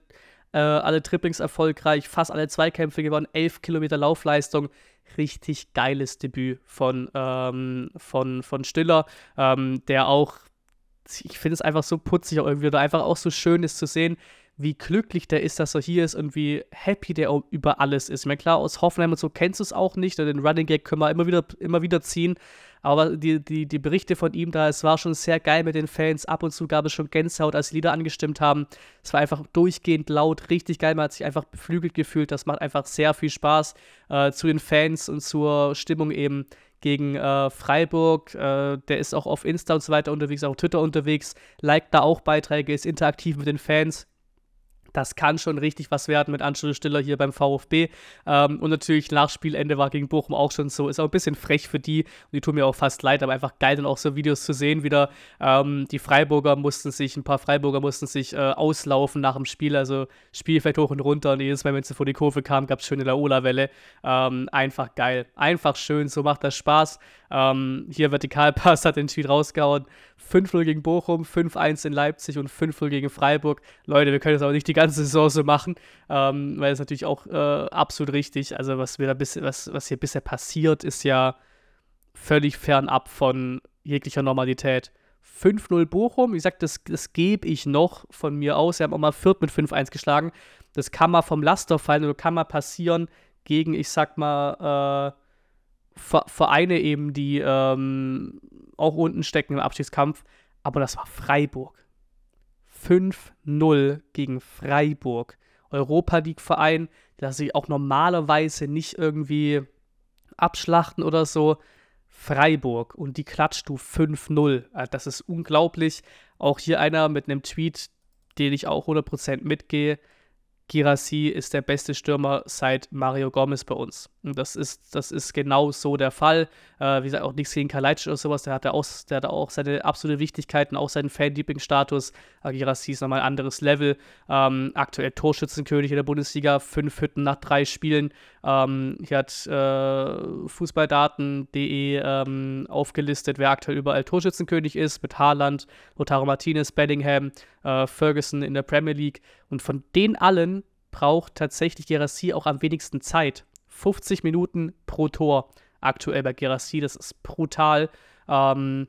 äh, alle Triplings erfolgreich, fast alle Zweikämpfe gewonnen, 11 Kilometer Laufleistung. Richtig geiles Debüt von, ähm, von, von Stiller, ähm, der auch ich finde es einfach so putzig irgendwie oder einfach auch so schön ist zu sehen, wie glücklich der ist, dass er hier ist und wie happy der über alles ist. Ich meine, klar, aus Hoffenheim und so kennst du es auch nicht, den Running Gag können wir immer wieder, immer wieder ziehen, aber die, die, die Berichte von ihm da, es war schon sehr geil mit den Fans. Ab und zu gab es schon Gänsehaut, als die Lieder angestimmt haben. Es war einfach durchgehend laut, richtig geil. Man hat sich einfach beflügelt gefühlt. Das macht einfach sehr viel Spaß äh, zu den Fans und zur Stimmung eben gegen äh, Freiburg. Äh, der ist auch auf Insta und so weiter unterwegs, auch Twitter unterwegs, liked da auch Beiträge, ist interaktiv mit den Fans das kann schon richtig was werden mit Anschluss Stiller hier beim VfB. Ähm, und natürlich nach Spielende war gegen Bochum auch schon so. Ist auch ein bisschen frech für die. Und die tun mir auch fast leid, aber einfach geil, dann auch so Videos zu sehen. Wieder ähm, die Freiburger mussten sich, ein paar Freiburger mussten sich äh, auslaufen nach dem Spiel. Also Spielfeld hoch und runter. Und jedes Mal, wenn sie vor die Kurve kam, gab es schön in der Ola-Welle. Ähm, einfach geil. Einfach schön. So macht das Spaß. Ähm, hier Vertikalpass hat den Tweet rausgehauen. 5-0 gegen Bochum, 5-1 in Leipzig und 5-0 gegen Freiburg. Leute, wir können das aber nicht die ganze Saison so machen, ähm, weil es natürlich auch äh, absolut richtig. Also was, wir da bis, was, was hier bisher passiert, ist ja völlig fernab von jeglicher Normalität. 5-0 Bochum, wie gesagt, das, das gebe ich noch von mir aus. Wir haben auch mal Viert mit 5-1 geschlagen. Das kann mal vom Laster fallen oder kann mal passieren gegen, ich sag mal, äh, Vereine eben, die ähm, auch unten stecken im Abstiegskampf. Aber das war Freiburg. 5-0 gegen Freiburg. Europa League-Verein, der sich auch normalerweise nicht irgendwie abschlachten oder so. Freiburg und die klatscht du 5-0. Also das ist unglaublich. Auch hier einer mit einem Tweet, den ich auch 100% mitgehe. Girassi ist der beste Stürmer seit Mario Gomez bei uns. Und das ist, das ist genau so der Fall. Äh, wie gesagt, auch nichts gegen Kalajdzic oder sowas. Der hat, auch, der hat auch seine absolute Wichtigkeit und auch seinen Fan-Lieblingsstatus. Girassi ist nochmal ein anderes Level. Ähm, aktuell Torschützenkönig in der Bundesliga, fünf Hütten nach drei Spielen. Ähm, hier hat äh, Fußballdaten.de ähm, aufgelistet, wer aktuell überall Torschützenkönig ist, mit Haaland, Lotaro Martinez, Bellingham, äh, Ferguson in der Premier League. Und von den allen braucht tatsächlich Gerassi auch am wenigsten Zeit. 50 Minuten pro Tor aktuell bei Gerassi, das ist brutal. Ähm,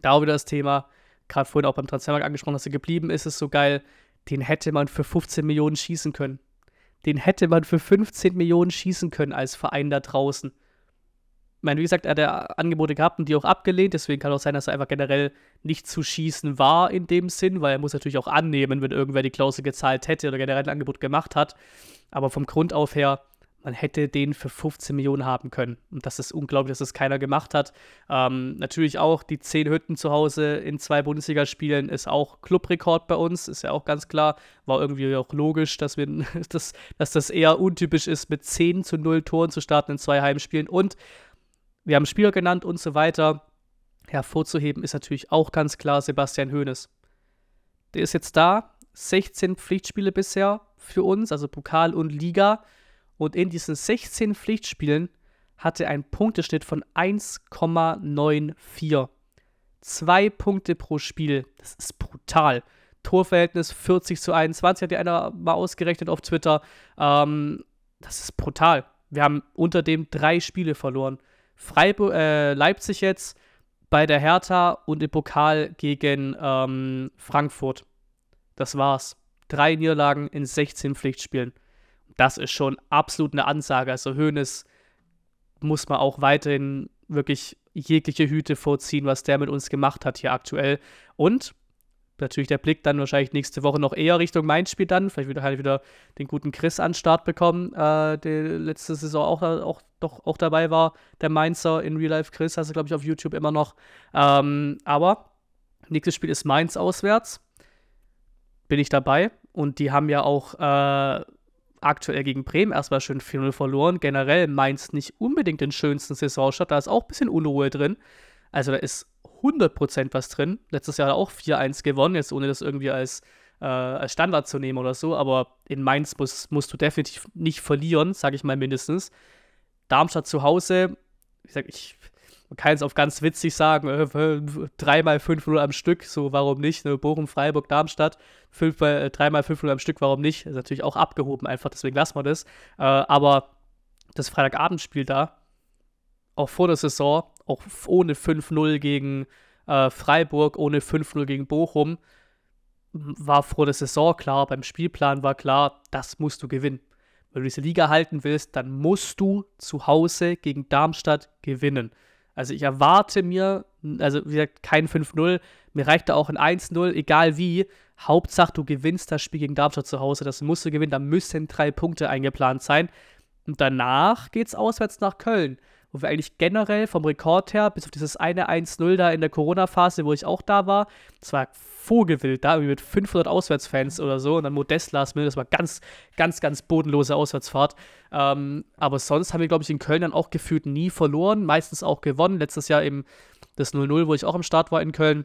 da auch wieder das Thema, gerade vorhin auch beim Transfermarkt angesprochen, dass er geblieben ist, ist so geil. Den hätte man für 15 Millionen schießen können. Den hätte man für 15 Millionen schießen können als Verein da draußen ich meine, wie gesagt, er hat ja Angebote gehabt und die auch abgelehnt, deswegen kann auch sein, dass er einfach generell nicht zu schießen war in dem Sinn, weil er muss natürlich auch annehmen, wenn irgendwer die Klausel gezahlt hätte oder generell ein Angebot gemacht hat. Aber vom Grund auf her, man hätte den für 15 Millionen haben können. Und das ist unglaublich, dass das keiner gemacht hat. Ähm, natürlich auch die 10 Hütten zu Hause in zwei Bundesligaspielen ist auch Clubrekord bei uns, ist ja auch ganz klar. War irgendwie auch logisch, dass, wir, [laughs] dass, dass das eher untypisch ist, mit 10 zu 0 Toren zu starten in zwei Heimspielen. Und wir haben Spieler genannt und so weiter. Hervorzuheben ist natürlich auch ganz klar Sebastian Hoeneß. Der ist jetzt da, 16 Pflichtspiele bisher für uns, also Pokal und Liga. Und in diesen 16 Pflichtspielen hatte er einen Punkteschnitt von 1,94. Zwei Punkte pro Spiel. Das ist brutal. Torverhältnis 40 zu 21, hat ja einer mal ausgerechnet auf Twitter. Ähm, das ist brutal. Wir haben unter dem drei Spiele verloren. Freiburg, äh, Leipzig jetzt bei der Hertha und im Pokal gegen ähm, Frankfurt. Das war's. Drei Niederlagen in 16 Pflichtspielen. Das ist schon absolut eine Ansage. Also Hoeneß muss man auch weiterhin wirklich jegliche Hüte vorziehen, was der mit uns gemacht hat hier aktuell. Und natürlich der Blick dann wahrscheinlich nächste Woche noch eher Richtung Mainz-Spiel dann. Vielleicht wieder halt wieder den guten Chris an Start bekommen, äh, der letzte Saison auch, auch, doch, auch dabei war, der Mainzer in Real Life Chris, hast du, glaube ich, auf YouTube immer noch. Ähm, aber nächstes Spiel ist Mainz auswärts. Bin ich dabei. Und die haben ja auch äh, aktuell gegen Bremen erstmal schön 4-0 verloren. Generell Mainz nicht unbedingt den schönsten Saisonstart. Da ist auch ein bisschen Unruhe drin. Also da ist 100% was drin. Letztes Jahr auch 4-1 gewonnen, jetzt ohne das irgendwie als, äh, als Standard zu nehmen oder so. Aber in Mainz muss, musst du definitiv nicht verlieren, sage ich mal mindestens. Darmstadt zu Hause, wie gesagt, ich man kann es auf ganz witzig sagen, äh, dreimal 5-0 am Stück, so warum nicht? Ne? Bochum, Freiburg, Darmstadt, äh, dreimal 5-0 am Stück, warum nicht? ist natürlich auch abgehoben einfach, deswegen lassen wir das. Äh, aber das Freitagabendspiel da, auch vor der Saison, auch ohne 5-0 gegen äh, Freiburg, ohne 5-0 gegen Bochum, war vor der Saison klar, beim Spielplan war klar, das musst du gewinnen. Wenn du diese Liga halten willst, dann musst du zu Hause gegen Darmstadt gewinnen. Also ich erwarte mir, also wie gesagt, kein 5-0, mir reicht da auch ein 1-0, egal wie. Hauptsache, du gewinnst das Spiel gegen Darmstadt zu Hause, das musst du gewinnen, da müssen drei Punkte eingeplant sein. Und danach geht's auswärts nach Köln wo wir eigentlich generell vom Rekord her, bis auf dieses eine 1-0 da in der Corona-Phase, wo ich auch da war, das war vogelwild da, mit 500 Auswärtsfans oder so und dann Modest Last Minute, das war ganz, ganz, ganz bodenlose Auswärtsfahrt. Ähm, aber sonst haben wir, glaube ich, in Köln dann auch gefühlt nie verloren, meistens auch gewonnen. Letztes Jahr eben das 0-0, wo ich auch am Start war in Köln.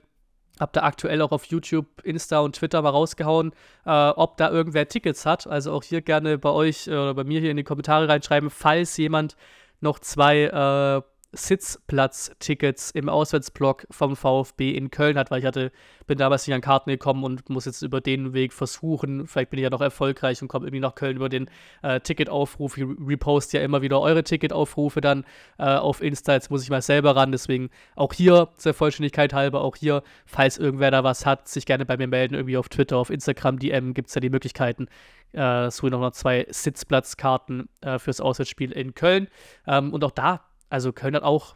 Hab da aktuell auch auf YouTube, Insta und Twitter mal rausgehauen, äh, ob da irgendwer Tickets hat. Also auch hier gerne bei euch äh, oder bei mir hier in die Kommentare reinschreiben, falls jemand noch zwei äh, Sitzplatz-Tickets im Auswärtsblock vom VfB in Köln hat, weil ich hatte, bin damals nicht an Karten gekommen und muss jetzt über den Weg versuchen. Vielleicht bin ich ja noch erfolgreich und komme irgendwie nach Köln über den äh, Ticketaufruf. Ich repost ja immer wieder eure Ticketaufrufe dann äh, auf Insta. Jetzt muss ich mal selber ran. Deswegen auch hier, zur Vollständigkeit halber, auch hier, falls irgendwer da was hat, sich gerne bei mir melden. Irgendwie auf Twitter, auf Instagram, DM gibt es ja die Möglichkeiten. Äh, so noch zwei Sitzplatzkarten äh, fürs Auswärtsspiel in Köln. Ähm, und auch da also Köln hat auch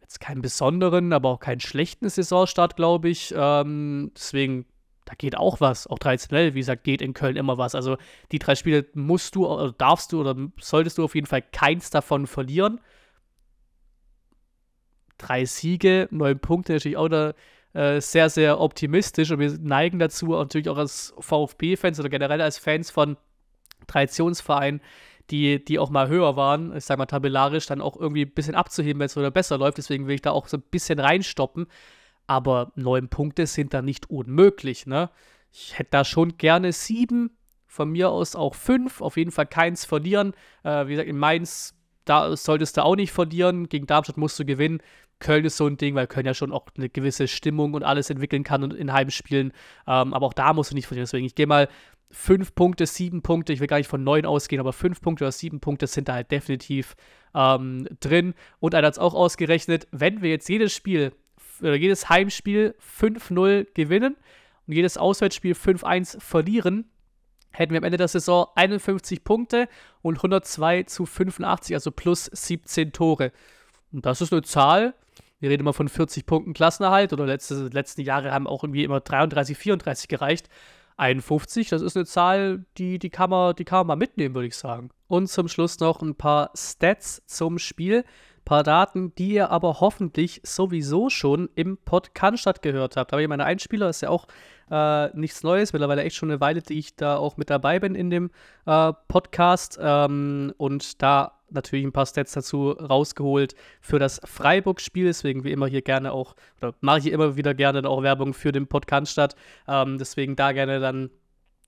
jetzt keinen besonderen, aber auch keinen schlechten Saisonstart, glaube ich. Ähm, deswegen, da geht auch was. Auch traditionell, wie gesagt, geht in Köln immer was. Also die drei Spiele musst du, oder darfst du oder solltest du auf jeden Fall keins davon verlieren. Drei Siege, neun Punkte, natürlich auch da äh, sehr, sehr optimistisch und wir neigen dazu, natürlich auch als VfB-Fans oder generell als Fans von Traditionsvereinen, die, die auch mal höher waren, ich sag mal tabellarisch, dann auch irgendwie ein bisschen abzuheben, wenn es wieder besser läuft. Deswegen will ich da auch so ein bisschen reinstoppen. Aber neun Punkte sind da nicht unmöglich, ne? Ich hätte da schon gerne sieben, von mir aus auch fünf, auf jeden Fall keins verlieren. Äh, wie gesagt, in Mainz, da solltest du auch nicht verlieren. Gegen Darmstadt musst du gewinnen. Köln ist so ein Ding, weil Köln ja schon auch eine gewisse Stimmung und alles entwickeln kann und in Heimspielen. Ähm, aber auch da musst du nicht verlieren. Deswegen, ich gehe mal fünf Punkte, sieben Punkte, ich will gar nicht von neun ausgehen, aber fünf Punkte oder sieben Punkte sind da halt definitiv ähm, drin. Und einer hat es auch ausgerechnet, wenn wir jetzt jedes Spiel, oder jedes Heimspiel 5-0 gewinnen und jedes Auswärtsspiel 5-1 verlieren, hätten wir am Ende der Saison 51 Punkte und 102 zu 85, also plus 17 Tore. Und das ist eine Zahl, wir reden immer von 40 Punkten Klassenerhalt oder letzte, letzten Jahre haben auch irgendwie immer 33, 34 gereicht. 51, das ist eine Zahl, die, die, kann man, die kann man mal mitnehmen, würde ich sagen. Und zum Schluss noch ein paar Stats zum Spiel. Ein paar Daten, die ihr aber hoffentlich sowieso schon im Podcast gehört habt. Aber ich meine Einspieler ist ja auch äh, nichts Neues. Mittlerweile echt schon eine Weile, die ich da auch mit dabei bin in dem äh, Podcast. Ähm, und da natürlich ein paar Stats dazu rausgeholt für das Freiburg-Spiel. Deswegen wie immer hier gerne auch, oder mache ich immer wieder gerne auch Werbung für den Podcast statt. Ähm, deswegen da gerne dann,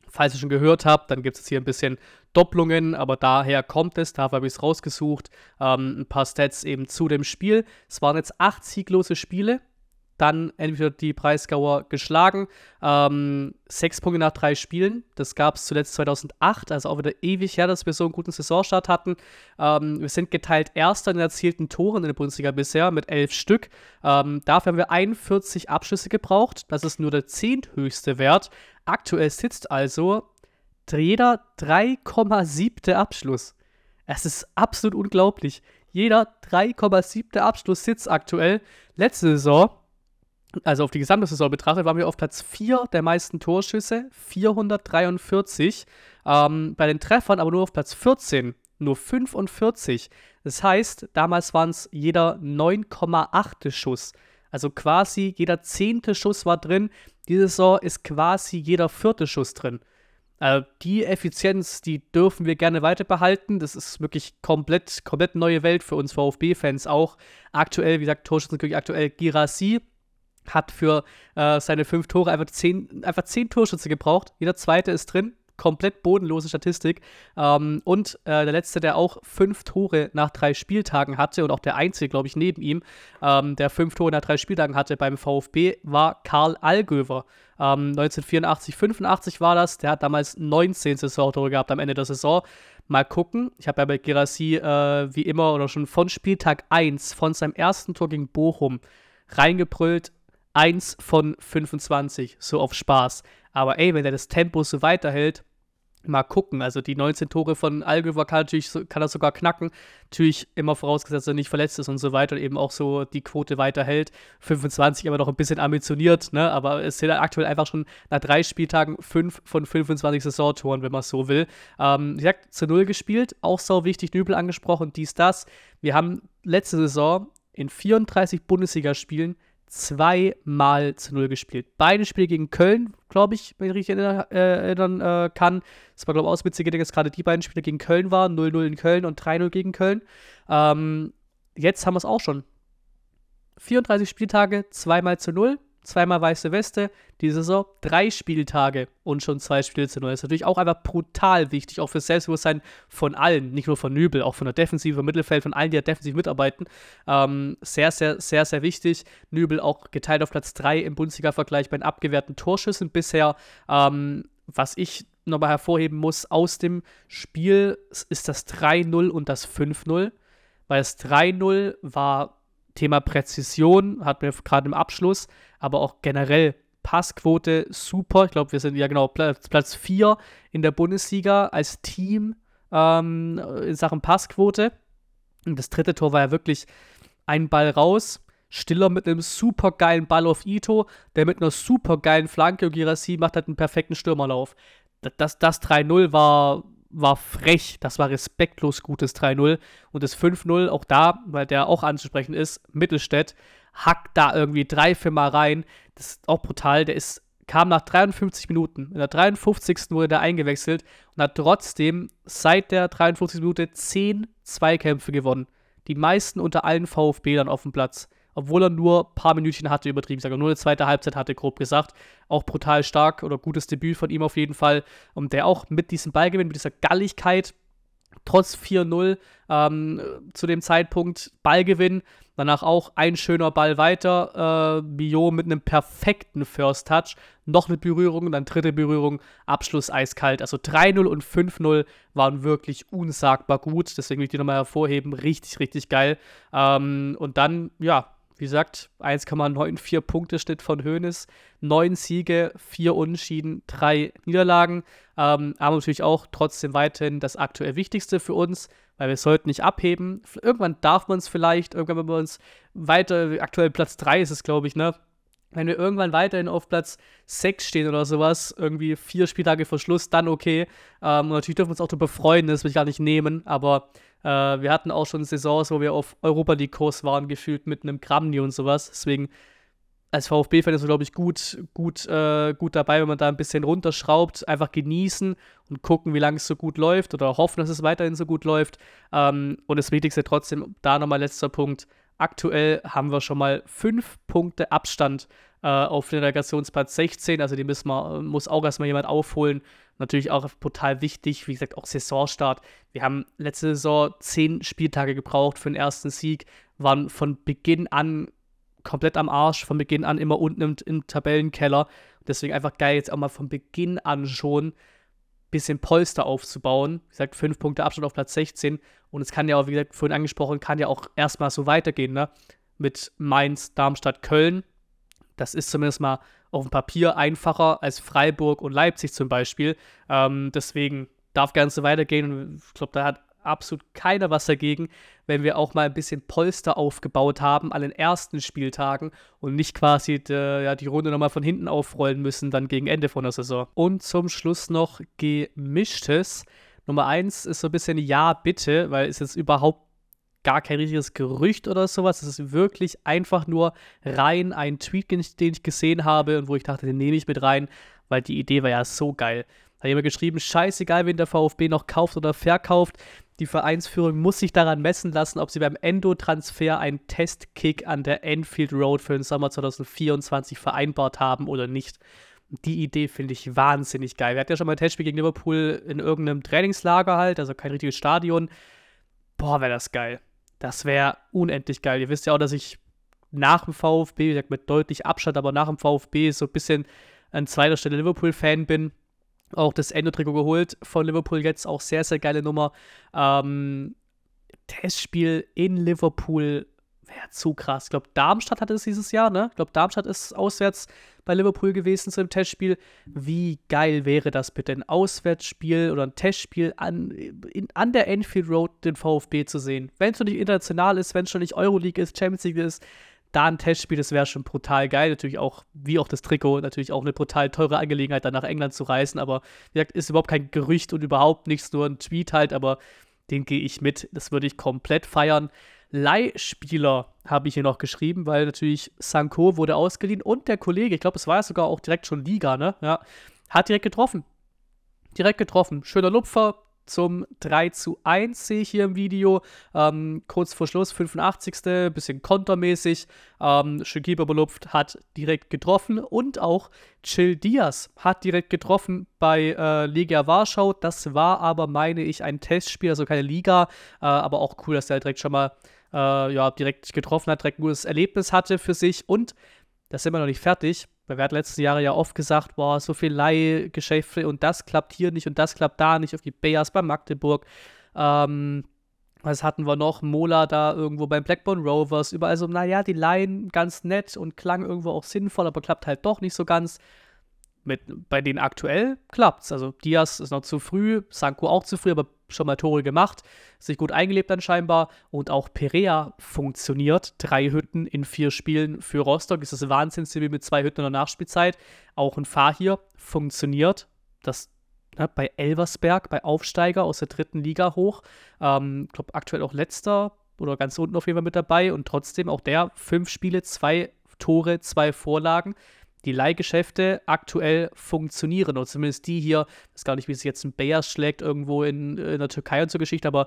falls ihr schon gehört habt, dann gibt es hier ein bisschen Doppelungen, aber daher kommt es, dafür habe ich es rausgesucht. Ähm, ein paar Stats eben zu dem Spiel. Es waren jetzt acht sieglose Spiele dann entweder die Breisgauer geschlagen. Ähm, sechs Punkte nach drei Spielen. Das gab es zuletzt 2008, also auch wieder ewig her, dass wir so einen guten Saisonstart hatten. Ähm, wir sind geteilt Erster in den erzielten Toren in der Bundesliga bisher mit elf Stück. Ähm, dafür haben wir 41 Abschlüsse gebraucht. Das ist nur der zehnthöchste Wert. Aktuell sitzt also jeder 3,7. Abschluss. Es ist absolut unglaublich. Jeder 3,7. Abschluss sitzt aktuell. Letzte Saison also auf die gesamte Saison betrachtet, waren wir auf Platz 4 der meisten Torschüsse, 443. Ähm, bei den Treffern aber nur auf Platz 14, nur 45. Das heißt, damals waren es jeder 9,8. Schuss. Also quasi jeder zehnte Schuss war drin. Diese Saison ist quasi jeder vierte Schuss drin. Also die Effizienz, die dürfen wir gerne weiter behalten. Das ist wirklich komplett, komplett neue Welt für uns VfB-Fans auch. Aktuell, wie gesagt, Torschützenkönig aktuell Girassi hat für äh, seine fünf Tore einfach zehn, einfach zehn Torschütze gebraucht. Jeder zweite ist drin. Komplett bodenlose Statistik. Ähm, und äh, der letzte, der auch fünf Tore nach drei Spieltagen hatte und auch der einzige, glaube ich, neben ihm, ähm, der fünf Tore nach drei Spieltagen hatte beim VfB, war Karl Allgöver. Ähm, 1984, 85 war das. Der hat damals 19 Saisontore gehabt am Ende der Saison. Mal gucken. Ich habe ja bei Gerassi äh, wie immer oder schon von Spieltag 1 von seinem ersten Tor gegen Bochum reingebrüllt, 1 von 25, so auf Spaß. Aber ey, wenn er das Tempo so weiterhält, mal gucken. Also die 19 Tore von Algever kann kann er sogar knacken. Natürlich immer vorausgesetzt, dass er nicht verletzt ist und so weiter und eben auch so die Quote weiterhält. 25 aber noch ein bisschen ambitioniert, ne? Aber es sind aktuell einfach schon nach drei Spieltagen 5 von 25 Saisontoren, wenn man so will. Ähm, ich sag, zu Null gespielt, auch so wichtig, Nübel angesprochen, dies, das. Wir haben letzte Saison in 34 Bundesligaspielen zweimal zu Null gespielt. Beide Spiele gegen Köln, glaube ich, wenn ich richtig erinnern, äh, erinnern äh, kann. Das war, glaube ich, auch witzige dass gerade die beiden Spiele gegen Köln waren. 0-0 in Köln und 3-0 gegen Köln. Ähm, jetzt haben wir es auch schon. 34 Spieltage, zweimal zu Null zweimal weiße Weste, diese Saison drei Spieltage und schon zwei Spiele zu null. Ist natürlich auch einfach brutal wichtig, auch für das Selbstbewusstsein von allen, nicht nur von Nübel, auch von der Defensive, vom Mittelfeld, von allen, die ja defensiv mitarbeiten. Ähm, sehr, sehr, sehr, sehr wichtig. Nübel auch geteilt auf Platz 3 im Bundesliga-Vergleich bei den abgewehrten Torschüssen bisher. Ähm, was ich nochmal hervorheben muss aus dem Spiel, ist das 3-0 und das 5-0. Weil das 3-0 war Thema Präzision, hatten wir gerade im Abschluss, aber auch generell Passquote super. Ich glaube, wir sind ja genau Platz 4 in der Bundesliga als Team ähm, in Sachen Passquote. Und das dritte Tor war ja wirklich ein Ball raus. Stiller mit einem super geilen Ball auf Ito, der mit einer super geilen Flanke und Girassi macht halt einen perfekten Stürmerlauf. Das, das, das 3-0 war war frech, das war respektlos gutes 3-0. Und das 5-0, auch da, weil der auch anzusprechen ist, Mittelstädt, hackt da irgendwie drei, Mal rein. Das ist auch brutal. Der ist, kam nach 53 Minuten. In der 53. wurde der eingewechselt und hat trotzdem seit der 53. Minute 10 Zweikämpfe gewonnen. Die meisten unter allen VfB-Lern auf dem Platz obwohl er nur ein paar Minütchen hatte, übertrieben gesagt, nur eine zweite Halbzeit hatte, grob gesagt. Auch brutal stark oder gutes Debüt von ihm auf jeden Fall. Und der auch mit diesem Ballgewinn, mit dieser Galligkeit, trotz 4-0 ähm, zu dem Zeitpunkt Ballgewinn. Danach auch ein schöner Ball weiter. Äh, Bio mit einem perfekten First Touch. Noch eine Berührung, dann dritte Berührung, Abschluss eiskalt. Also 3-0 und 5-0 waren wirklich unsagbar gut. Deswegen will ich die nochmal hervorheben. Richtig, richtig geil. Ähm, und dann, ja, wie gesagt, 1,94 Punkte Schnitt von Hoeneß, neun Siege, vier Unentschieden, drei Niederlagen. Ähm, aber natürlich auch trotzdem weiterhin das aktuell Wichtigste für uns, weil wir sollten nicht abheben. Irgendwann darf man es vielleicht, irgendwann, wenn wir uns weiter, aktuell Platz 3 ist es, glaube ich, ne? Wenn wir irgendwann weiterhin auf Platz 6 stehen oder sowas, irgendwie vier Spieltage vor Schluss, dann okay. Ähm, natürlich dürfen wir uns auch darüber freuen, das will ich gar nicht nehmen, aber äh, wir hatten auch schon Saisons, wo wir auf Europa League-Kurs waren, gefühlt mit einem Gramni und sowas. Deswegen, als VfB-Fan ist man, glaube ich, gut, gut, äh, gut dabei, wenn man da ein bisschen runterschraubt, einfach genießen und gucken, wie lange es so gut läuft oder hoffen, dass es weiterhin so gut läuft. Ähm, und das Wichtigste trotzdem, da nochmal letzter Punkt. Aktuell haben wir schon mal fünf Punkte Abstand äh, auf den Relegationsplatz 16. Also die müssen wir, muss auch erstmal jemand aufholen. Natürlich auch brutal wichtig, wie gesagt, auch Saisonstart. Wir haben letzte Saison zehn Spieltage gebraucht für den ersten Sieg, waren von Beginn an komplett am Arsch, von Beginn an immer unten im, im Tabellenkeller. Deswegen einfach geil, jetzt auch mal von Beginn an schon bisschen Polster aufzubauen. Wie gesagt, fünf Punkte Abstand auf Platz 16. Und es kann ja auch, wie gesagt, vorhin angesprochen, kann ja auch erstmal so weitergehen, ne? Mit Mainz, Darmstadt, Köln. Das ist zumindest mal auf dem Papier einfacher als Freiburg und Leipzig zum Beispiel. Ähm, deswegen darf Ganze weitergehen und ich glaube, da hat absolut keiner was dagegen, wenn wir auch mal ein bisschen Polster aufgebaut haben an den ersten Spieltagen und nicht quasi de, ja, die Runde nochmal von hinten aufrollen müssen, dann gegen Ende von der Saison. Und zum Schluss noch gemischtes. Nummer eins ist so ein bisschen Ja, bitte, weil es jetzt überhaupt gar kein richtiges Gerücht oder sowas. Es ist wirklich einfach nur rein ein Tweet, den ich gesehen habe und wo ich dachte, den nehme ich mit rein, weil die Idee war ja so geil. Da hat jemand geschrieben, scheißegal, wen der VfB noch kauft oder verkauft. Die Vereinsführung muss sich daran messen lassen, ob sie beim Endo-Transfer einen Testkick an der Enfield Road für den Sommer 2024 vereinbart haben oder nicht. Die Idee finde ich wahnsinnig geil. Wir hatten ja schon mal ein Testspiel gegen Liverpool in irgendeinem Trainingslager halt, also kein richtiges Stadion. Boah, wäre das geil. Das wäre unendlich geil. Ihr wisst ja auch, dass ich nach dem VfB, mit deutlich Abstand, aber nach dem VfB so ein bisschen an zweiter Stelle Liverpool-Fan bin. Auch das Endo-Trikot geholt von Liverpool jetzt, auch sehr, sehr geile Nummer. Ähm, Testspiel in Liverpool wäre zu krass. Ich glaube, Darmstadt hatte es dieses Jahr, ne? Ich glaube, Darmstadt ist auswärts bei Liverpool gewesen zu dem Testspiel. Wie geil wäre das bitte, ein Auswärtsspiel oder ein Testspiel an, in, an der Enfield Road den VfB zu sehen? Wenn es schon nicht international ist, wenn es schon nicht Euroleague ist, Champions League ist, da ein Testspiel, das wäre schon brutal geil. Natürlich auch, wie auch das Trikot, natürlich auch eine brutal teure Angelegenheit, dann nach England zu reisen. Aber wie gesagt, ist überhaupt kein Gerücht und überhaupt nichts, nur ein Tweet halt. Aber den gehe ich mit. Das würde ich komplett feiern. Leihspieler habe ich hier noch geschrieben, weil natürlich Sanko wurde ausgeliehen und der Kollege, ich glaube, es war ja sogar auch direkt schon Liga, ne? Ja, hat direkt getroffen. Direkt getroffen. Schöner Lupfer zum 3 zu 1 sehe ich hier im Video. Ähm, kurz vor Schluss, 85. Bisschen kontermäßig. Ähm, Shakib belupft, hat direkt getroffen und auch Chill Diaz hat direkt getroffen bei äh, Liga Warschau. Das war aber, meine ich, ein Testspiel, also keine Liga. Äh, aber auch cool, dass er direkt schon mal äh, ja, direkt getroffen hat, direkt ein gutes Erlebnis hatte für sich. Und das sind wir noch nicht fertig. Weil wir hatten letzte Jahre ja oft gesagt, boah, so viel Leihgeschäfte und das klappt hier nicht und das klappt da nicht, auf die Bayers bei Magdeburg. Ähm, was hatten wir noch? Mola da irgendwo beim Blackburn Rovers. Überall so, naja, die Laien ganz nett und klang irgendwo auch sinnvoll, aber klappt halt doch nicht so ganz. Mit, bei denen aktuell klappt's. Also Diaz ist noch zu früh, Sanko auch zu früh, aber schon mal Tore gemacht, sich gut eingelebt dann scheinbar und auch Perea funktioniert. Drei Hütten in vier Spielen für Rostock ist das Wahnsinnsziel mit zwei Hütten in der Nachspielzeit. Auch ein Fahr hier funktioniert. Das ne, bei Elversberg, bei Aufsteiger aus der dritten Liga hoch. Ich ähm, glaube, aktuell auch letzter oder ganz unten auf jeden Fall mit dabei und trotzdem auch der fünf Spiele, zwei Tore, zwei Vorlagen. Die Leihgeschäfte aktuell funktionieren, oder zumindest die hier, ich weiß gar nicht, wie es jetzt ein Bayers schlägt irgendwo in, in der Türkei und so Geschichte, aber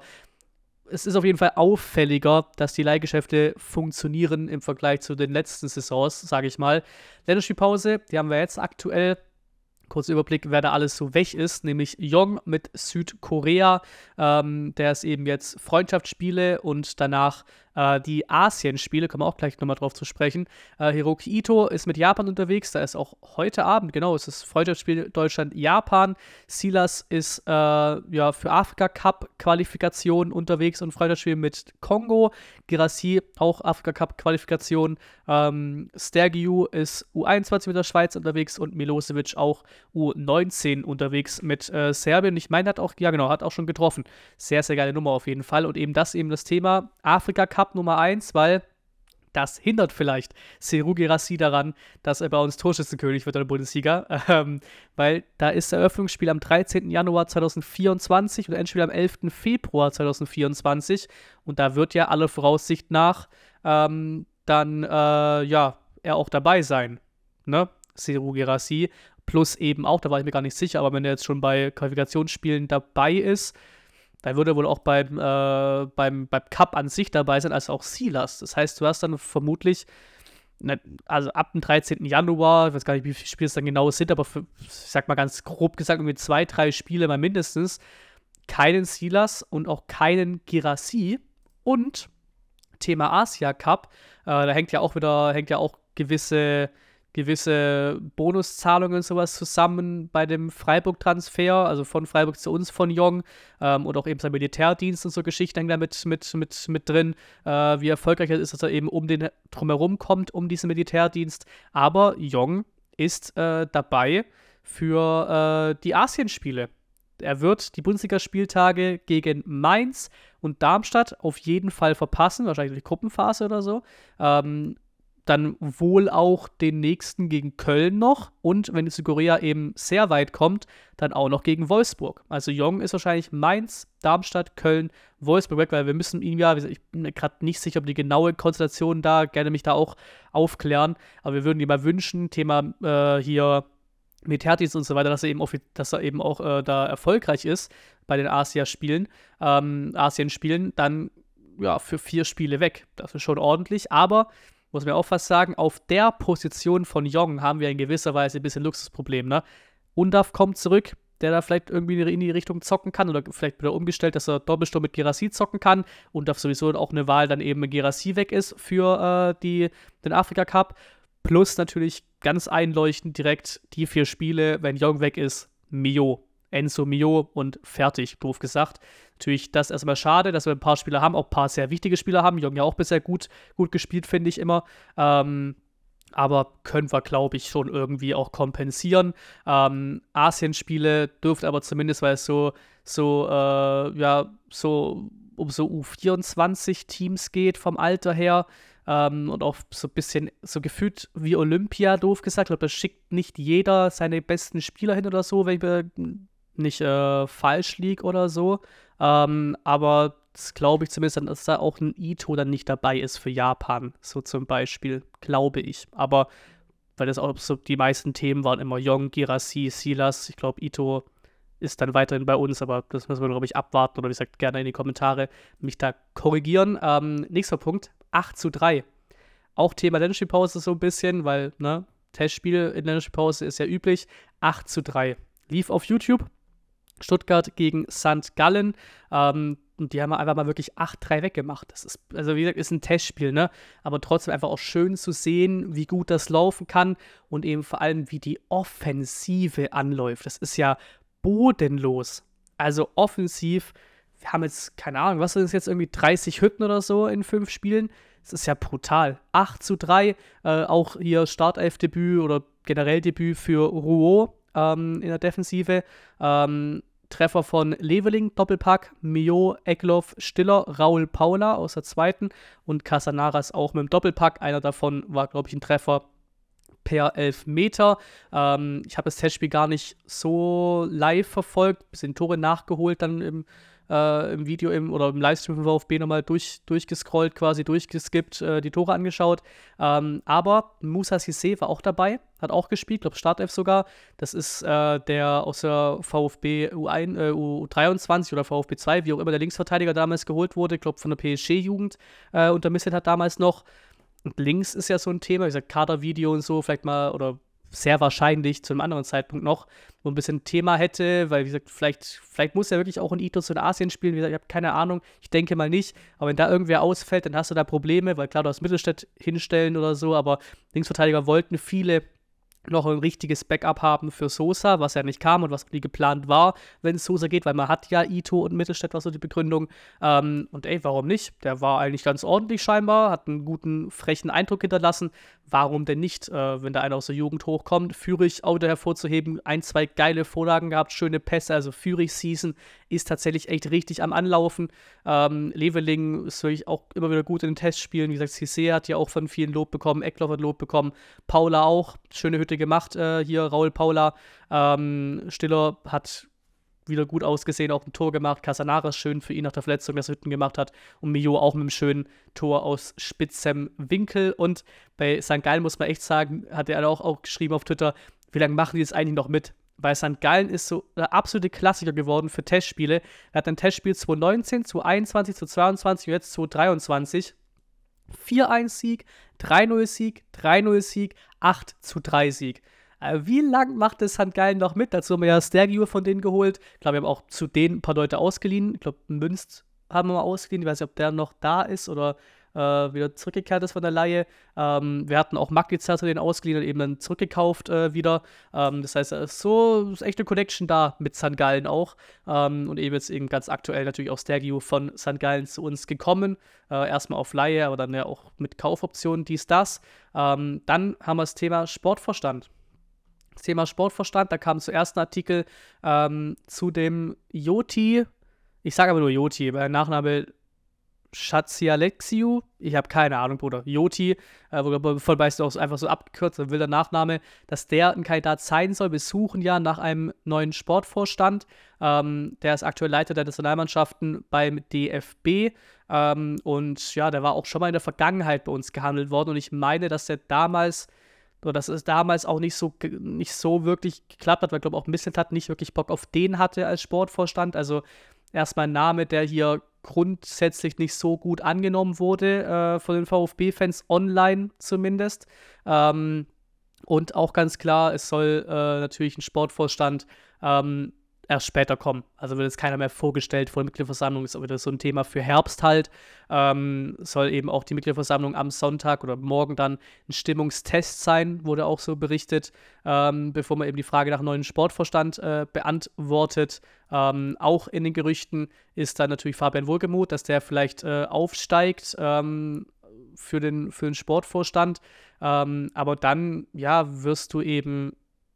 es ist auf jeden Fall auffälliger, dass die Leihgeschäfte funktionieren im Vergleich zu den letzten Saisons, sage ich mal. Länderspielpause, die haben wir jetzt aktuell Kurzer Überblick, wer da alles so weg ist, nämlich Jong mit Südkorea. Ähm, der ist eben jetzt Freundschaftsspiele und danach äh, die Asien-Spiele, kommen wir auch gleich nochmal drauf zu sprechen. Äh, Hiroki Ito ist mit Japan unterwegs, da ist auch heute Abend, genau, es ist Freundschaftsspiel Deutschland-Japan. Silas ist äh, ja für Afrika-Cup-Qualifikation unterwegs und Freundschaftsspiel mit Kongo. Girassi auch Afrika-Cup-Qualifikation. Ähm, Stergiu ist U21 mit der Schweiz unterwegs und Milosevic auch U19 unterwegs mit äh, Serbien. Ich meine, hat auch, ja genau, hat auch schon getroffen. Sehr, sehr geile Nummer auf jeden Fall. Und eben das eben das Thema Afrika-Cup Cup Nummer 1, weil das hindert vielleicht Seru Gerassi daran, dass er bei uns Torschützenkönig wird in der Bundesliga. [laughs] Ähm, weil da ist Eröffnungsspiel am 13. Januar 2024 und Endspiel am 11. Februar 2024. Und da wird ja alle Voraussicht nach ähm, dann, äh, ja, er auch dabei sein. Ne? Seru Gerassi. Plus eben auch, da war ich mir gar nicht sicher, aber wenn er jetzt schon bei Qualifikationsspielen dabei ist, da würde er wohl auch beim, äh, beim, beim Cup an sich dabei sein, als auch Silas. Das heißt, du hast dann vermutlich, ne, also ab dem 13. Januar, ich weiß gar nicht, wie viele Spiele es dann genau sind, aber für, ich sag mal ganz grob gesagt, irgendwie zwei, drei Spiele mal mindestens, keinen Silas und auch keinen Girassi. Und Thema Asia Cup, äh, da hängt ja auch wieder, hängt ja auch gewisse gewisse Bonuszahlungen und sowas zusammen bei dem Freiburg-Transfer, also von Freiburg zu uns von Jong ähm, und auch eben sein Militärdienst und so Geschichten hängen da mit, mit, mit, mit drin, äh, wie erfolgreich er ist, dass er eben um den drumherum kommt, um diesen Militärdienst. Aber Jong ist äh, dabei für äh, die Asienspiele. Er wird die Bundesligaspieltage gegen Mainz und Darmstadt auf jeden Fall verpassen, wahrscheinlich die Gruppenphase oder so. Ähm, dann wohl auch den nächsten gegen Köln noch und wenn Südkorea eben sehr weit kommt, dann auch noch gegen Wolfsburg. Also Jong ist wahrscheinlich Mainz, Darmstadt, Köln, Wolfsburg weg, weil wir müssen ihn ja, ich bin mir gerade nicht sicher, ob die genaue Konstellation da, gerne mich da auch aufklären, aber wir würden ihm mal wünschen, Thema äh, hier Militärdienst und so weiter, dass er eben, dass er eben auch äh, da erfolgreich ist bei den Asia-Spielen, ähm, Asien-Spielen, dann ja, für vier Spiele weg. Das ist schon ordentlich, aber muss man auch fast sagen, auf der Position von Jong haben wir in gewisser Weise ein bisschen Luxusproblem, ne? Undaf kommt zurück, der da vielleicht irgendwie in die Richtung zocken kann oder vielleicht wieder umgestellt, dass er Doppelsturm mit Gerassi zocken kann und darf sowieso auch eine Wahl dann eben Gerassi weg ist für äh, die, den Afrika Cup. Plus natürlich ganz einleuchtend direkt die vier Spiele, wenn Jong weg ist, Mio. Enzo Mio und fertig, doof gesagt. Natürlich das erstmal schade, dass wir ein paar Spieler haben, auch ein paar sehr wichtige Spieler haben. Jong ja auch bisher gut, gut gespielt, finde ich immer. Ähm, aber können wir, glaube ich, schon irgendwie auch kompensieren. Ähm, Asienspiele dürfte aber zumindest, weil es so, so, äh, ja, so um so U24-Teams geht vom Alter her, ähm, und auch so ein bisschen so gefühlt wie Olympia, doof gesagt. Ich glaube, da schickt nicht jeder seine besten Spieler hin oder so, wenn ich nicht äh, falsch liege oder so. Ähm, aber das glaube ich zumindest, dass da auch ein Ito dann nicht dabei ist für Japan, so zum Beispiel, glaube ich. Aber weil das auch so die meisten Themen waren immer Yong, Girassi, Silas. Ich glaube, Ito ist dann weiterhin bei uns, aber das müssen wir, glaube ich, abwarten oder wie gesagt, gerne in die Kommentare mich da korrigieren. Ähm, nächster Punkt, 8 zu 3. Auch Thema Länderspielpause so ein bisschen, weil, ne, Testspiel in Länderspielpause ist ja üblich. 8 zu 3. Lief auf YouTube, Stuttgart gegen St. Gallen. Ähm, und die haben einfach mal wirklich 8-3 weggemacht. Das ist, also wie gesagt, ist ein Testspiel, ne? Aber trotzdem einfach auch schön zu sehen, wie gut das laufen kann und eben vor allem, wie die Offensive anläuft. Das ist ja bodenlos. Also offensiv, wir haben jetzt, keine Ahnung, was sind es jetzt irgendwie 30 Hütten oder so in fünf Spielen? Das ist ja brutal. 8 zu 3, äh, auch hier Startelf-Debüt oder generell Debüt für Rouault ähm, in der Defensive. Ähm, Treffer von Leveling, Doppelpack, Mio, Eckloff, Stiller, Raul Paula aus der zweiten und Casanaras auch mit dem Doppelpack. Einer davon war, glaube ich, ein Treffer per Elfmeter. Ähm, ich habe das Testspiel gar nicht so live verfolgt, bisschen Tore nachgeholt dann im, äh, im Video im, oder im Livestream von VfB nochmal durch, durchgescrollt, quasi durchgeskippt, äh, die Tore angeschaut. Ähm, aber Musa Sissé war auch dabei, hat auch gespielt, glaube Startelf sogar. Das ist äh, der aus der VfB U1, äh, U23 oder VfB 2, wie auch immer der Linksverteidiger damals geholt wurde, glaube von der PSG-Jugend äh, unter Misset hat damals noch. Und links ist ja so ein Thema, wie gesagt, Kadervideo und so, vielleicht mal, oder sehr wahrscheinlich zu einem anderen Zeitpunkt noch, wo ein bisschen Thema hätte, weil, wie gesagt, vielleicht, vielleicht muss er wirklich auch in Itos in Asien spielen. Wie gesagt, ich habe keine Ahnung, ich denke mal nicht. Aber wenn da irgendwer ausfällt, dann hast du da Probleme, weil klar, du hast Mittelstädt hinstellen oder so, aber Linksverteidiger wollten viele noch ein richtiges Backup haben für Sosa, was ja nicht kam und was nie geplant war, wenn es Sosa geht, weil man hat ja Ito und Mittelstädt, war so die Begründung. Ähm, und ey, warum nicht? Der war eigentlich ganz ordentlich scheinbar, hat einen guten, frechen Eindruck hinterlassen. Warum denn nicht, äh, wenn da einer aus der Jugend hochkommt? Führig auch wieder hervorzuheben, ein, zwei geile Vorlagen gehabt, schöne Pässe, also Führig-Season ist tatsächlich echt richtig am Anlaufen. Ähm, Leveling ist wirklich auch immer wieder gut in den Testspielen. Wie gesagt, Cissé hat ja auch von vielen Lob bekommen, Eckloff hat Lob bekommen, Paula auch, schöne Hütte gemacht äh, hier, Raul Paula. Ähm, Stiller hat wieder gut ausgesehen, auch ein Tor gemacht. Casanares schön für ihn nach der Verletzung, dass er Hütten gemacht hat. Und Mio auch mit einem schönen Tor aus spitzem Winkel. Und bei St. Gallen muss man echt sagen, hat er auch, auch geschrieben auf Twitter, wie lange machen die das eigentlich noch mit? Weil St. Gallen ist so der absolute Klassiker geworden für Testspiele. Er hat ein Testspiel 2019, 2021, 2022 und jetzt 2023. 4-1-Sieg, 3-0-Sieg, 3-0-Sieg, 8 3 Sieg. Äh, wie lang macht es. Gallen noch mit? Dazu haben wir ja Stergio von denen geholt. Ich glaube, wir haben auch zu denen ein paar Leute ausgeliehen. Ich glaube, Münst haben wir mal ausgeliehen. Ich weiß nicht, ob der noch da ist oder äh, wieder zurückgekehrt ist von der Laie. Ähm, wir hatten auch Magnitzer zu den ausgeliehen und eben dann zurückgekauft äh, wieder. Ähm, das heißt, ist so ist echt eine Connection da mit St. Gallen auch. Ähm, und eben jetzt eben ganz aktuell natürlich auch Stergio von St. Gallen zu uns gekommen. Äh, erstmal auf Laie, aber dann ja auch mit Kaufoptionen, dies, das. Ähm, dann haben wir das Thema Sportvorstand. Das Thema Sportverstand, da kam zuerst ein Artikel ähm, zu dem Joti, ich sage aber nur Joti, weil der Nachname Schatzialexiu, ich habe keine Ahnung, Bruder, Joti, äh, voll weißt du auch einfach so abgekürzt, ein wilder Nachname, dass der ein Kandidat sein soll. Wir suchen ja nach einem neuen Sportvorstand. Ähm, der ist aktuell Leiter der Nationalmannschaften beim DFB. Ähm, und ja, der war auch schon mal in der Vergangenheit bei uns gehandelt worden. Und ich meine, dass der damals, oder dass es damals auch nicht so, nicht so wirklich geklappt hat, weil ich glaube auch ein bisschen hat nicht wirklich Bock auf den hatte als Sportvorstand. Also erstmal ein Name, der hier grundsätzlich nicht so gut angenommen wurde äh, von den VfB-Fans, online zumindest. Ähm, und auch ganz klar, es soll äh, natürlich ein Sportvorstand ähm, erst später kommen. Also wird jetzt keiner mehr vorgestellt vor der Mitgliederversammlung, ist auch wieder so ein Thema für Herbst halt. Ähm, soll eben auch die Mitgliederversammlung am Sonntag oder morgen dann ein Stimmungstest sein, wurde auch so berichtet, ähm, bevor man eben die Frage nach neuen Sportvorstand äh, beantwortet. Ähm, auch in den Gerüchten ist dann natürlich Fabian Wohlgemuth, dass der vielleicht äh, aufsteigt ähm, für, den, für den Sportvorstand. Ähm, aber dann, ja, wirst du eben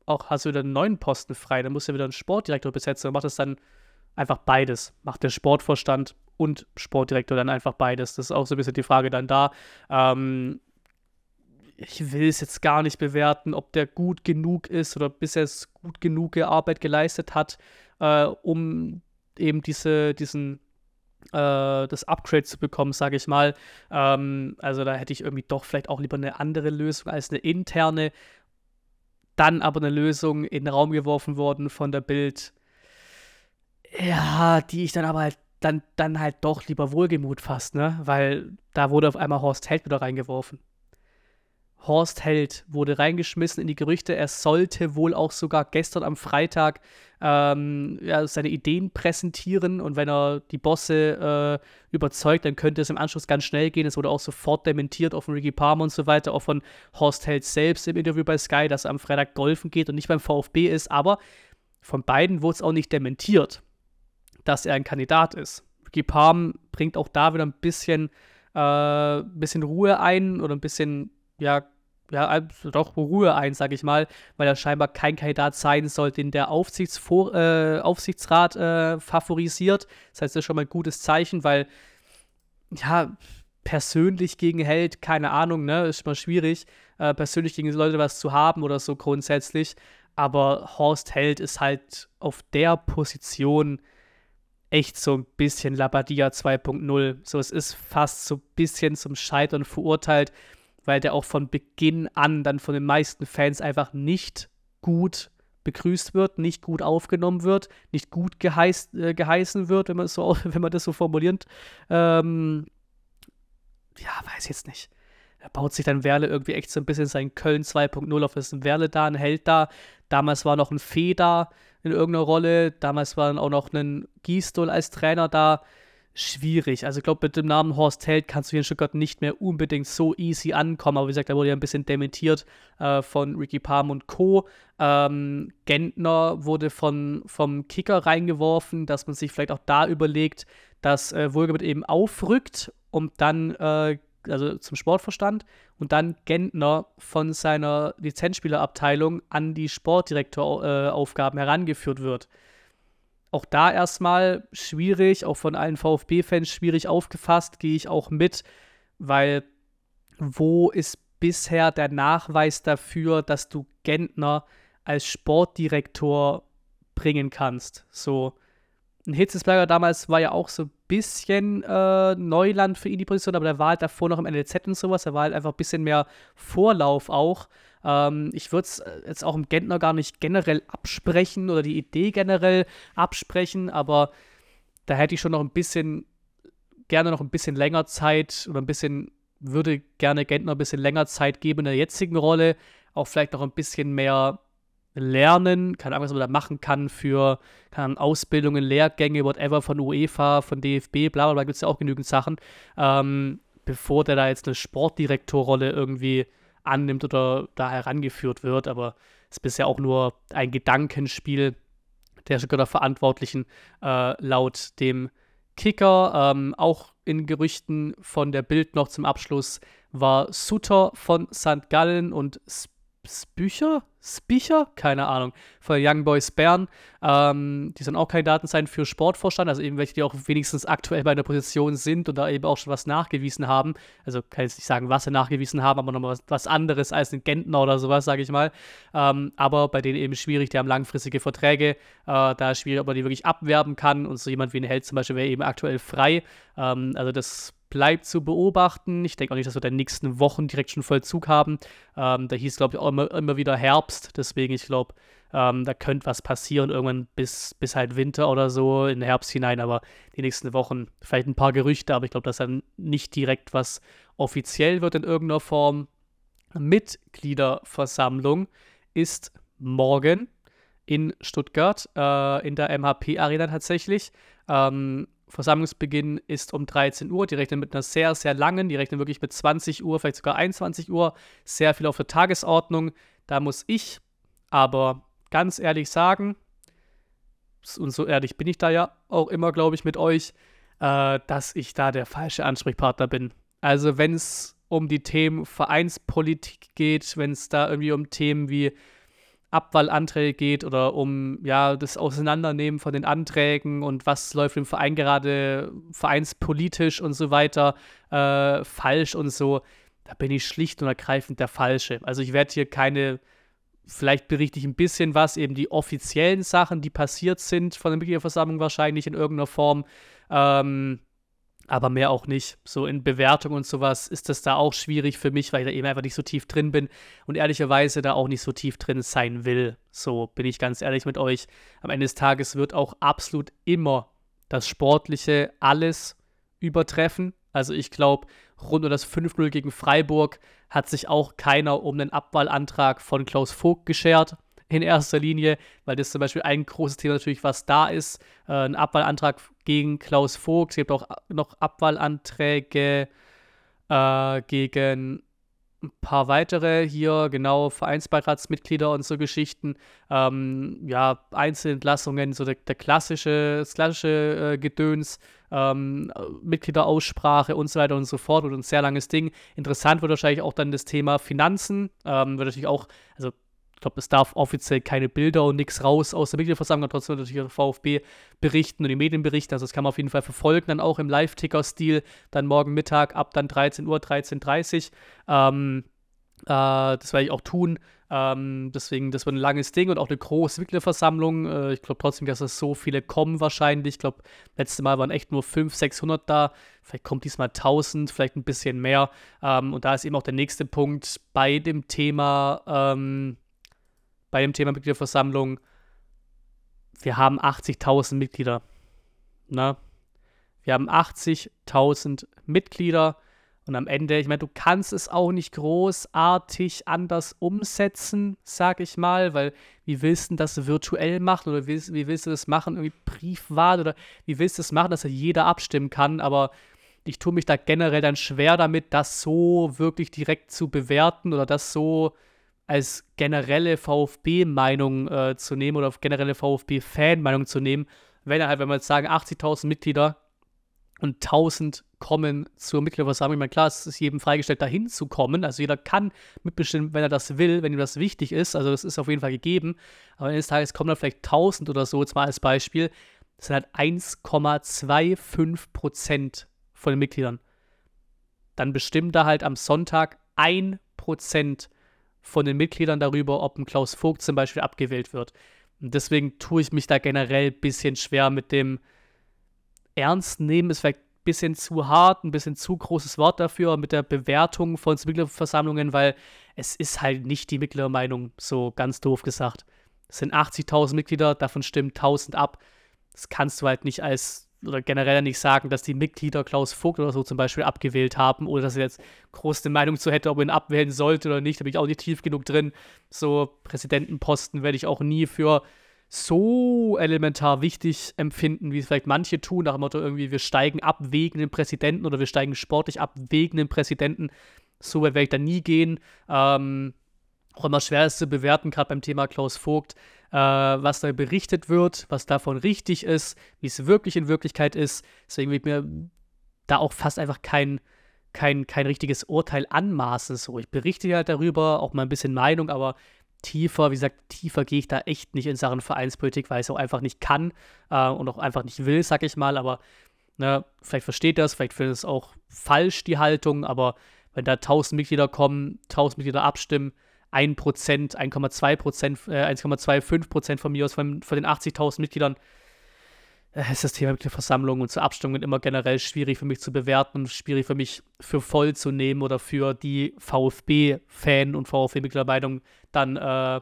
auch hast du wieder einen neuen Posten frei, dann musst du wieder einen Sportdirektor besetzen und macht das dann einfach beides. Macht der Sportvorstand und Sportdirektor dann einfach beides. Das ist auch so ein bisschen die Frage dann da. Ähm, ich will es jetzt gar nicht bewerten, ob der gut genug ist oder bisher gut genug Arbeit geleistet hat, äh, um eben diese, diesen äh, das Upgrade zu bekommen, sage ich mal. Ähm, also da hätte ich irgendwie doch vielleicht auch lieber eine andere Lösung als eine interne dann aber eine Lösung in den Raum geworfen worden von der Bild, ja, die ich dann aber halt dann, dann halt doch lieber Wohlgemut fast, ne? Weil da wurde auf einmal Horst Held wieder reingeworfen. Horst Held wurde reingeschmissen in die Gerüchte. Er sollte wohl auch sogar gestern am Freitag ähm, ja, seine Ideen präsentieren und wenn er die Bosse äh, überzeugt, dann könnte es im Anschluss ganz schnell gehen. Es wurde auch sofort dementiert, auch von Ricky Palmer und so weiter, auch von Horst Held selbst im Interview bei Sky, dass er am Freitag golfen geht und nicht beim VfB ist. Aber von beiden wurde es auch nicht dementiert, dass er ein Kandidat ist. Ricky Palm bringt auch da wieder ein bisschen, äh, bisschen Ruhe ein oder ein bisschen ja, ja, doch Ruhe ein, sag ich mal, weil er scheinbar kein Kandidat sein soll, den der äh, Aufsichtsrat äh, favorisiert. Das heißt, das ist schon mal ein gutes Zeichen, weil, ja, persönlich gegen Held, keine Ahnung, ne, ist immer schwierig, äh, persönlich gegen Leute was zu haben oder so grundsätzlich. Aber Horst Held ist halt auf der Position echt so ein bisschen Labadia 2.0. So, es ist fast so ein bisschen zum Scheitern verurteilt, weil der auch von Beginn an dann von den meisten Fans einfach nicht gut begrüßt wird, nicht gut aufgenommen wird, nicht gut geheiß, äh, geheißen wird, wenn man, so, [laughs] wenn man das so formuliert. Ähm, ja, weiß jetzt nicht. Da baut sich dann Werle irgendwie echt so ein bisschen sein Köln 2.0 auf. Ist ein Werle da, ein Held da. Damals war noch ein Fee da in irgendeiner Rolle. Damals war dann auch noch ein Gisdol als Trainer da. Schwierig. Also ich glaube, mit dem Namen Horst Held kannst du hier in Stuttgart nicht mehr unbedingt so easy ankommen. Aber wie gesagt, da wurde ja ein bisschen dementiert äh, von Ricky Palm und Co. Ähm, Gentner wurde von, vom Kicker reingeworfen, dass man sich vielleicht auch da überlegt, dass äh, Wohlgebiet eben aufrückt, um dann äh, also zum Sportverstand und dann Gentner von seiner Lizenzspielerabteilung an die Sportdirektoraufgaben äh, herangeführt wird. Auch da erstmal schwierig, auch von allen VfB-Fans schwierig aufgefasst, gehe ich auch mit, weil wo ist bisher der Nachweis dafür, dass du Gentner als Sportdirektor bringen kannst? So, ein Hitzesberger damals war ja auch so ein bisschen äh, Neuland für ihn die Position, aber der war halt davor noch im NLZ und sowas. Er war halt einfach ein bisschen mehr Vorlauf auch. Ähm, ich würde es äh, jetzt auch im Gentner gar nicht generell absprechen oder die Idee generell absprechen, aber da hätte ich schon noch ein bisschen, gerne noch ein bisschen länger Zeit oder ein bisschen, würde gerne Gentner ein bisschen länger Zeit geben in der jetzigen Rolle. Auch vielleicht noch ein bisschen mehr lernen, keine Ahnung, was man da machen kann für kann Ausbildungen, Lehrgänge, whatever von UEFA, von DFB, bla bla bla, gibt es ja auch genügend Sachen, ähm, bevor der da jetzt eine Sportdirektorrolle irgendwie annimmt oder da herangeführt wird. Aber es ist bisher auch nur ein Gedankenspiel der Stuttgarter Verantwortlichen äh, laut dem Kicker. Ähm, auch in Gerüchten von der Bild noch zum Abschluss war Sutter von St. Gallen und Sp Spücher? Spicher? Keine Ahnung. Von Young Boys Bern. Ähm, die sollen auch Kandidaten sein für Sportvorstand, also eben welche, die auch wenigstens aktuell bei einer Position sind und da eben auch schon was nachgewiesen haben. Also kann ich jetzt nicht sagen, was sie nachgewiesen haben, aber nochmal was, was anderes als ein Gentner oder sowas, sage ich mal. Ähm, aber bei denen eben schwierig, die haben langfristige Verträge. Äh, da ist schwierig, ob man die wirklich abwerben kann und so jemand wie ein Held zum Beispiel wäre eben aktuell frei. Ähm, also das bleibt zu beobachten. Ich denke auch nicht, dass wir in den nächsten Wochen direkt schon Vollzug haben. Ähm, da hieß, glaube ich, auch immer, immer wieder Herbst. Deswegen, ich glaube, ähm, da könnte was passieren, irgendwann bis, bis halt Winter oder so, in den Herbst hinein. Aber die nächsten Wochen vielleicht ein paar Gerüchte, aber ich glaube, dass dann nicht direkt was offiziell wird in irgendeiner Form. Mitgliederversammlung ist morgen in Stuttgart, äh, in der MHP-Arena tatsächlich. Ähm, Versammlungsbeginn ist um 13 Uhr. Die rechnen mit einer sehr, sehr langen, die rechnen wirklich mit 20 Uhr, vielleicht sogar 21 Uhr. Sehr viel auf der Tagesordnung. Da muss ich aber ganz ehrlich sagen, und so ehrlich bin ich da ja auch immer, glaube ich, mit euch, äh, dass ich da der falsche Ansprechpartner bin. Also wenn es um die Themen Vereinspolitik geht, wenn es da irgendwie um Themen wie Abwahlanträge geht oder um ja das Auseinandernehmen von den Anträgen und was läuft im Verein gerade vereinspolitisch und so weiter äh, falsch und so, da bin ich schlicht und ergreifend der Falsche. Also ich werde hier keine, vielleicht berichte ich ein bisschen was, eben die offiziellen Sachen, die passiert sind von der Mitgliederversammlung wahrscheinlich in irgendeiner Form. Ähm, aber mehr auch nicht. So in Bewertung und sowas ist das da auch schwierig für mich, weil ich da eben einfach nicht so tief drin bin und ehrlicherweise da auch nicht so tief drin sein will. So bin ich ganz ehrlich mit euch. Am Ende des Tages wird auch absolut immer das Sportliche alles übertreffen. Also ich glaube, rund um das 5-0 gegen Freiburg hat sich auch keiner um den Abwahlantrag von Klaus Vogt geschert in erster Linie, weil das zum Beispiel ein großes Thema natürlich, was da ist. Äh, ein Abwahlantrag gegen Klaus Vogt. Es gibt auch noch Abwahlanträge äh, gegen ein paar weitere hier, genau, Vereinsbeiratsmitglieder und so Geschichten. Ähm, ja, Einzelentlassungen, so der, der klassische, das klassische äh, Gedöns, ähm, Mitgliederaussprache und so weiter und so fort. Und ein sehr langes Ding. Interessant wird wahrscheinlich auch dann das Thema Finanzen. Ähm, wird natürlich auch, also ich glaube, es darf offiziell keine Bilder und nichts raus aus der Mitgliederversammlung, trotzdem natürlich der VfB berichten und die Medien berichten. Also das kann man auf jeden Fall verfolgen, dann auch im Live-Ticker-Stil, dann morgen Mittag ab dann 13 Uhr, 13.30 Uhr. Ähm, äh, das werde ich auch tun. Ähm, deswegen, das wird ein langes Ding und auch eine große Mitgliederversammlung. Äh, ich glaube trotzdem, dass es so viele kommen wahrscheinlich. Ich glaube, letztes Mal waren echt nur 500, 600 da. Vielleicht kommt diesmal 1000, vielleicht ein bisschen mehr. Ähm, und da ist eben auch der nächste Punkt bei dem Thema ähm, bei dem Thema Mitgliederversammlung, wir haben 80.000 Mitglieder. Ne? Wir haben 80.000 Mitglieder und am Ende, ich meine, du kannst es auch nicht großartig anders umsetzen, sag ich mal, weil wie willst du das virtuell machen oder wie, wie willst du das machen, irgendwie Briefwahl oder wie willst du das machen, dass jeder abstimmen kann, aber ich tue mich da generell dann schwer damit, das so wirklich direkt zu bewerten oder das so als generelle VfB-Meinung äh, zu nehmen oder generelle VfB-Fan-Meinung zu nehmen, wenn halt, wenn wir jetzt sagen, 80.000 Mitglieder und 1000 kommen zur Mitgliederversammlung. Ich meine, klar, es ist jedem freigestellt, dahin zu kommen. Also jeder kann mitbestimmen, wenn er das will, wenn ihm das wichtig ist. Also das ist auf jeden Fall gegeben. Aber eines Tages kommen da vielleicht 1000 oder so, jetzt mal als Beispiel. Das sind halt 1,25 Prozent von den Mitgliedern. Dann bestimmt da halt am Sonntag 1 Prozent von den Mitgliedern darüber, ob ein Klaus Vogt zum Beispiel abgewählt wird. Und deswegen tue ich mich da generell ein bisschen schwer mit dem Ernst nehmen, ist vielleicht ein bisschen zu hart, ein bisschen zu großes Wort dafür, mit der Bewertung von Mitgliederversammlungen, weil es ist halt nicht die Mitgliedermeinung, so ganz doof gesagt. Es sind 80.000 Mitglieder, davon stimmen 1000 ab. Das kannst du halt nicht als oder generell nicht sagen, dass die Mitglieder Klaus Vogt oder so zum Beispiel abgewählt haben oder dass er jetzt große Meinung zu hätte, ob er ihn abwählen sollte oder nicht. Da bin ich auch nicht tief genug drin. So Präsidentenposten werde ich auch nie für so elementar wichtig empfinden, wie es vielleicht manche tun, nach dem Motto irgendwie, wir steigen ab wegen dem Präsidenten oder wir steigen sportlich ab wegen dem Präsidenten. So weit werde ich da nie gehen. Ähm, auch immer schwer ist zu bewerten, gerade beim Thema Klaus Vogt, äh, was da berichtet wird, was davon richtig ist, wie es wirklich in Wirklichkeit ist. Deswegen wird mir da auch fast einfach kein, kein, kein richtiges Urteil anmaßen. So, ich berichte halt darüber, auch mal ein bisschen Meinung, aber tiefer, wie gesagt, tiefer gehe ich da echt nicht in Sachen Vereinspolitik, weil ich es auch einfach nicht kann äh, und auch einfach nicht will, sag ich mal. Aber ne, vielleicht versteht das, vielleicht findet es auch falsch, die Haltung, aber wenn da 1000 Mitglieder kommen, 1000 Mitglieder abstimmen, 1%, 1,2%, äh, 1,25% von mir aus, von, von den 80.000 Mitgliedern, äh, ist das Thema mit der Versammlung und zur Abstimmung immer generell schwierig für mich zu bewerten und schwierig für mich für voll zu nehmen oder für die VfB-Fan und VfB-Mitgliedermeinung dann äh,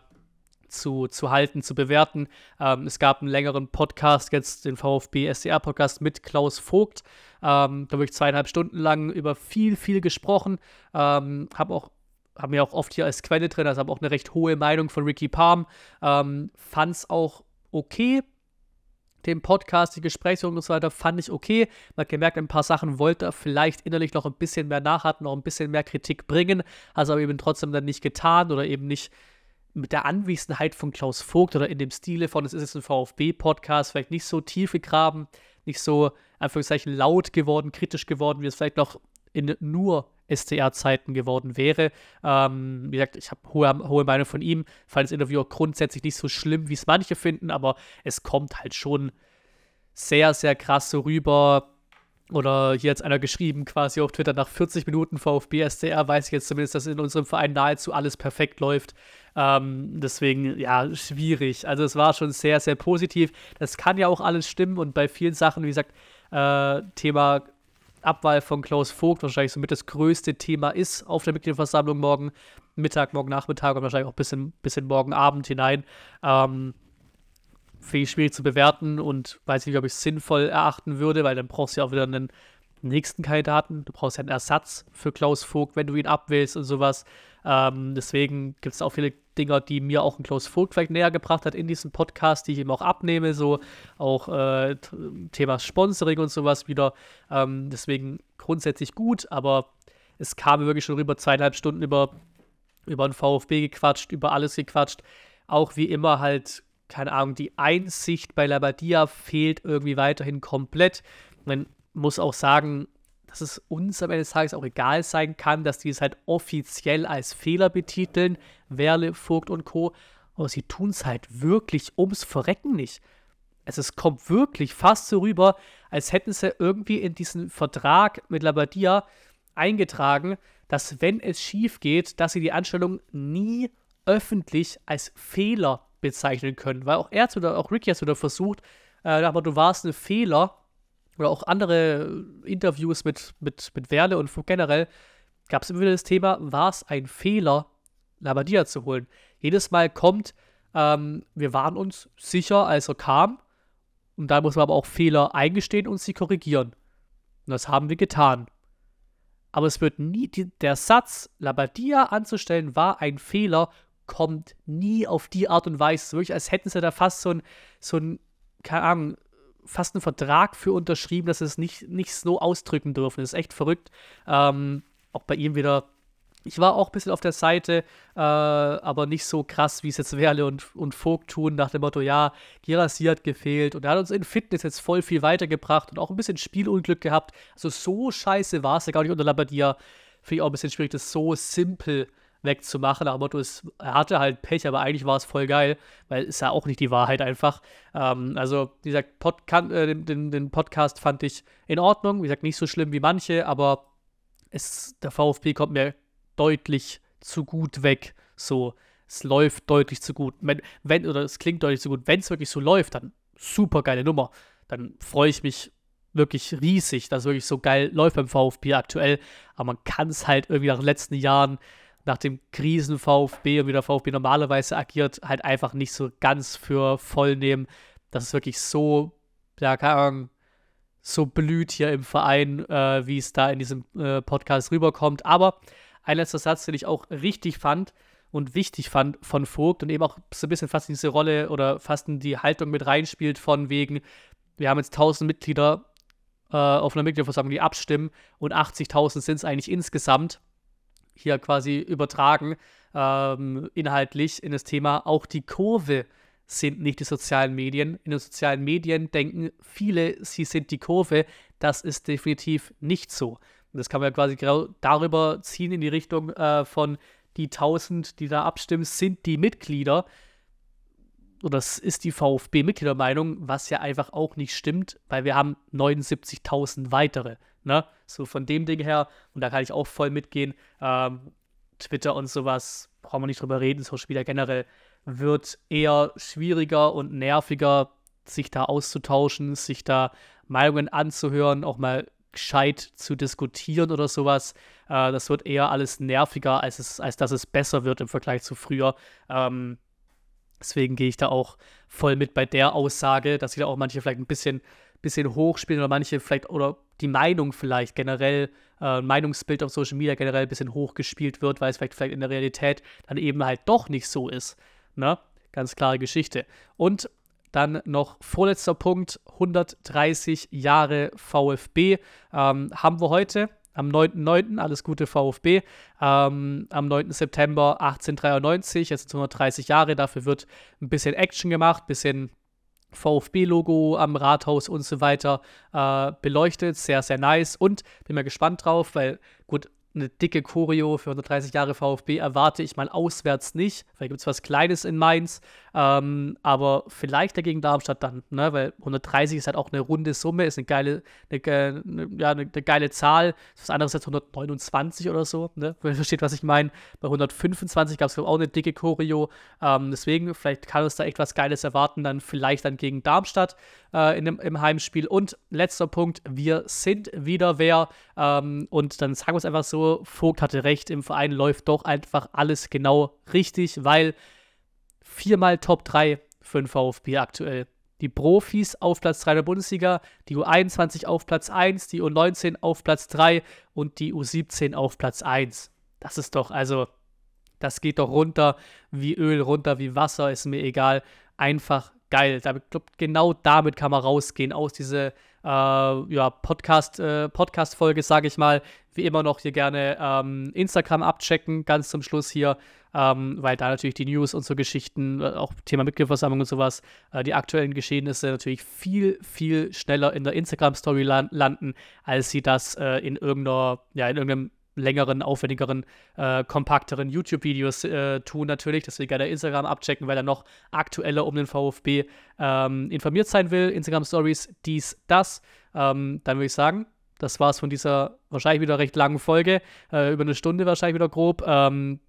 zu, zu halten, zu bewerten. Ähm, es gab einen längeren Podcast, jetzt den VfB-SDR-Podcast mit Klaus Vogt. Ähm, da habe ich zweieinhalb Stunden lang über viel, viel gesprochen. Ähm, habe auch haben wir auch oft hier als Quelle drin, also habe auch eine recht hohe Meinung von Ricky Palm. Ähm, fand es auch okay, den Podcast, die Gesprächsführung und so weiter, fand ich okay. Man hat gemerkt, ein paar Sachen wollte er vielleicht innerlich noch ein bisschen mehr nachhaken, noch ein bisschen mehr Kritik bringen, hat es aber eben trotzdem dann nicht getan oder eben nicht mit der Anwesenheit von Klaus Vogt oder in dem Stile von, es ist jetzt ein VfB-Podcast, vielleicht nicht so tief gegraben, nicht so, Anführungszeichen, laut geworden, kritisch geworden, wie es vielleicht noch in nur SDR-Zeiten geworden wäre. Ähm, wie gesagt, ich habe hohe, hohe Meinung von ihm, fand das Interview auch grundsätzlich nicht so schlimm, wie es manche finden, aber es kommt halt schon sehr, sehr krass so rüber. Oder hier hat einer geschrieben, quasi auf Twitter, nach 40 Minuten VfB SDR weiß ich jetzt zumindest, dass in unserem Verein nahezu alles perfekt läuft. Ähm, deswegen, ja, schwierig. Also es war schon sehr, sehr positiv. Das kann ja auch alles stimmen und bei vielen Sachen, wie gesagt, äh, Thema Abwahl von Klaus Vogt wahrscheinlich somit das größte Thema ist auf der Mitgliederversammlung morgen Mittag, morgen Nachmittag und wahrscheinlich auch bis in, bis in morgen Abend hinein. Ähm, Finde ich schwierig zu bewerten und weiß nicht, ob ich es sinnvoll erachten würde, weil dann brauchst du ja auch wieder einen nächsten Kandidaten. Du brauchst ja einen Ersatz für Klaus Vogt, wenn du ihn abwählst und sowas. Ähm, deswegen gibt es auch viele Dinger, die mir auch ein Klaus Vogt vielleicht näher gebracht hat in diesem Podcast, die ich ihm auch abnehme, so auch äh, Thema Sponsoring und sowas wieder. Ähm, deswegen grundsätzlich gut, aber es kam wirklich schon über zweieinhalb Stunden über, über den VfB gequatscht, über alles gequatscht. Auch wie immer halt, keine Ahnung, die Einsicht bei Labadia fehlt irgendwie weiterhin komplett. Man muss auch sagen, dass es uns am Ende des Tages auch egal sein kann, dass die es halt offiziell als Fehler betiteln, Werle, Vogt und Co. Aber sie tun es halt wirklich ums Verrecken nicht. Also es kommt wirklich fast so rüber, als hätten sie irgendwie in diesen Vertrag mit Labadia eingetragen, dass wenn es schief geht, dass sie die Anstellung nie öffentlich als Fehler bezeichnen können. Weil auch er oder auch Ricky hat wieder versucht, äh, aber du warst ein Fehler, oder auch andere Interviews mit, mit, mit Werle und generell, gab es immer wieder das Thema, war es ein Fehler, Labadia zu holen? Jedes Mal kommt, ähm, wir waren uns sicher, als er kam, und da muss man aber auch Fehler eingestehen und sie korrigieren. Und das haben wir getan. Aber es wird nie, die, der Satz, Labadia anzustellen, war ein Fehler, kommt nie auf die Art und Weise. Wirklich, als hätten sie da fast so ein, so ein, keine Ahnung, fast einen Vertrag für unterschrieben, dass sie es nicht, nicht so ausdrücken dürfen. Das ist echt verrückt. Ähm, auch bei ihm wieder ich war auch ein bisschen auf der Seite, äh, aber nicht so krass, wie es jetzt Werle und, und Vogt tun, nach dem Motto, ja, Girassi hat gefehlt und er hat uns in Fitness jetzt voll viel weitergebracht und auch ein bisschen Spielunglück gehabt. Also so scheiße war es ja gar nicht unter Labadia. Finde ich auch ein bisschen schwierig, das so simpel wegzumachen. Nach dem Motto, er hatte halt Pech, aber eigentlich war es voll geil, weil es ja auch nicht die Wahrheit einfach. Ähm, also, wie gesagt, Podca äh, den, den Podcast fand ich in Ordnung. Wie gesagt, nicht so schlimm wie manche, aber es, der VfB kommt mir deutlich zu gut weg. So, es läuft deutlich zu gut. Wenn, wenn oder es klingt deutlich zu gut. Wenn es wirklich so läuft, dann super geile Nummer. Dann freue ich mich wirklich riesig, dass es wirklich so geil läuft beim VfB aktuell. Aber man kann es halt irgendwie nach den letzten Jahren, nach dem Krisen-VfB und wie der VfB normalerweise agiert, halt einfach nicht so ganz für voll nehmen, dass es wirklich so, ja, keine Ahnung, so blüht hier im Verein, äh, wie es da in diesem äh, Podcast rüberkommt. Aber ein letzter Satz, den ich auch richtig fand und wichtig fand von Vogt und eben auch so ein bisschen fast in diese Rolle oder fast in die Haltung mit reinspielt, von wegen, wir haben jetzt 1000 Mitglieder äh, auf einer Mitgliederversammlung, die abstimmen und 80.000 sind es eigentlich insgesamt hier quasi übertragen, ähm, inhaltlich in das Thema. Auch die Kurve sind nicht die sozialen Medien. In den sozialen Medien denken viele, sie sind die Kurve. Das ist definitiv nicht so. Das kann man ja quasi genau darüber ziehen in die Richtung äh, von die 1000, die da abstimmen, sind die Mitglieder. Und das ist die VfB-Mitgliedermeinung, was ja einfach auch nicht stimmt, weil wir haben 79.000 weitere. Ne? So von dem Ding her, und da kann ich auch voll mitgehen. Ähm, Twitter und sowas, brauchen wir nicht drüber reden, Social Media generell wird eher schwieriger und nerviger, sich da auszutauschen, sich da Meinungen anzuhören, auch mal gescheit zu diskutieren oder sowas. Äh, das wird eher alles nerviger, als, es, als dass es besser wird im Vergleich zu früher. Ähm, deswegen gehe ich da auch voll mit bei der Aussage, dass sich da auch manche vielleicht ein bisschen, bisschen hochspielen oder manche vielleicht oder die Meinung vielleicht generell, äh, Meinungsbild auf Social Media generell ein bisschen hochgespielt wird, weil es vielleicht, vielleicht in der Realität dann eben halt doch nicht so ist. Ne? Ganz klare Geschichte. Und dann noch vorletzter Punkt, 130 Jahre VfB ähm, haben wir heute am 9.9., alles Gute VfB, ähm, am 9. September 1893, jetzt sind es 130 Jahre, dafür wird ein bisschen Action gemacht, ein bisschen VfB-Logo am Rathaus und so weiter äh, beleuchtet, sehr, sehr nice. Und bin mal gespannt drauf, weil gut, eine dicke Choreo für 130 Jahre VfB erwarte ich mal auswärts nicht. Vielleicht gibt es was Kleines in Mainz, ähm, aber vielleicht dagegen Darmstadt dann, ne? weil 130 ist halt auch eine runde Summe, ist eine geile, eine, eine, ja, eine, eine geile Zahl. Was anderes als 129 oder so, ne? wenn ihr versteht, was ich meine. Bei 125 gab es auch eine dicke Choreo. Ähm, deswegen, vielleicht kann uns da echt was Geiles erwarten, dann vielleicht dann gegen Darmstadt äh, in dem, im Heimspiel. Und letzter Punkt, wir sind wieder wer. Ähm, und dann sagen wir es einfach so, Vogt hatte recht, im Verein läuft doch einfach alles genau richtig, weil viermal Top 3 für den VfB aktuell. Die Profis auf Platz 3 der Bundesliga, die U21 auf Platz 1, die U19 auf Platz 3 und die U17 auf Platz 1. Das ist doch, also, das geht doch runter wie Öl, runter wie Wasser, ist mir egal. Einfach geil. Da, genau damit kann man rausgehen aus dieser äh, ja, Podcast, äh, Podcast-Folge, sage ich mal. Wie immer noch hier gerne ähm, Instagram abchecken, ganz zum Schluss hier, ähm, weil da natürlich die News und so Geschichten, äh, auch Thema Mitgliederversammlung und sowas, äh, die aktuellen Geschehnisse natürlich viel, viel schneller in der Instagram-Story lan landen, als sie das äh, in irgendeiner, ja, in irgendeinem längeren, aufwendigeren, äh, kompakteren YouTube-Videos äh, tun natürlich. Deswegen gerne Instagram abchecken, weil er noch aktueller um den VfB ähm, informiert sein will. Instagram-Stories, dies, das. Ähm, dann würde ich sagen, das war es von dieser wahrscheinlich wieder recht langen Folge. Äh, über eine Stunde wahrscheinlich wieder grob. Ähm,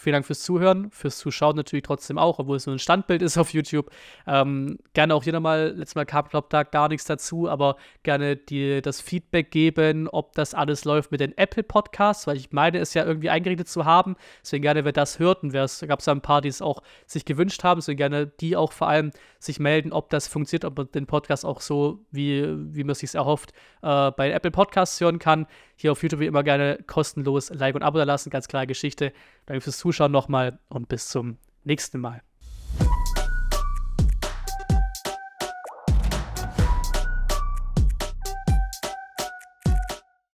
Vielen Dank fürs Zuhören, fürs Zuschauen natürlich trotzdem auch, obwohl es nur ein Standbild ist auf YouTube. Ähm, gerne auch hier nochmal, letztes Mal kam, glaube da gar nichts dazu, aber gerne die, das Feedback geben, ob das alles läuft mit den Apple Podcasts, weil ich meine, es ja irgendwie eingerichtet zu haben. Deswegen gerne, wer das hört und wer es, gab es ein paar, die es auch sich gewünscht haben, deswegen gerne die auch vor allem sich melden, ob das funktioniert, ob man den Podcast auch so, wie, wie man es sich erhofft, äh, bei Apple Podcasts hören kann. Hier auf YouTube wie immer gerne kostenlos Like und Abo da lassen, ganz klare Geschichte. Danke fürs Zuschauen nochmal und bis zum nächsten Mal.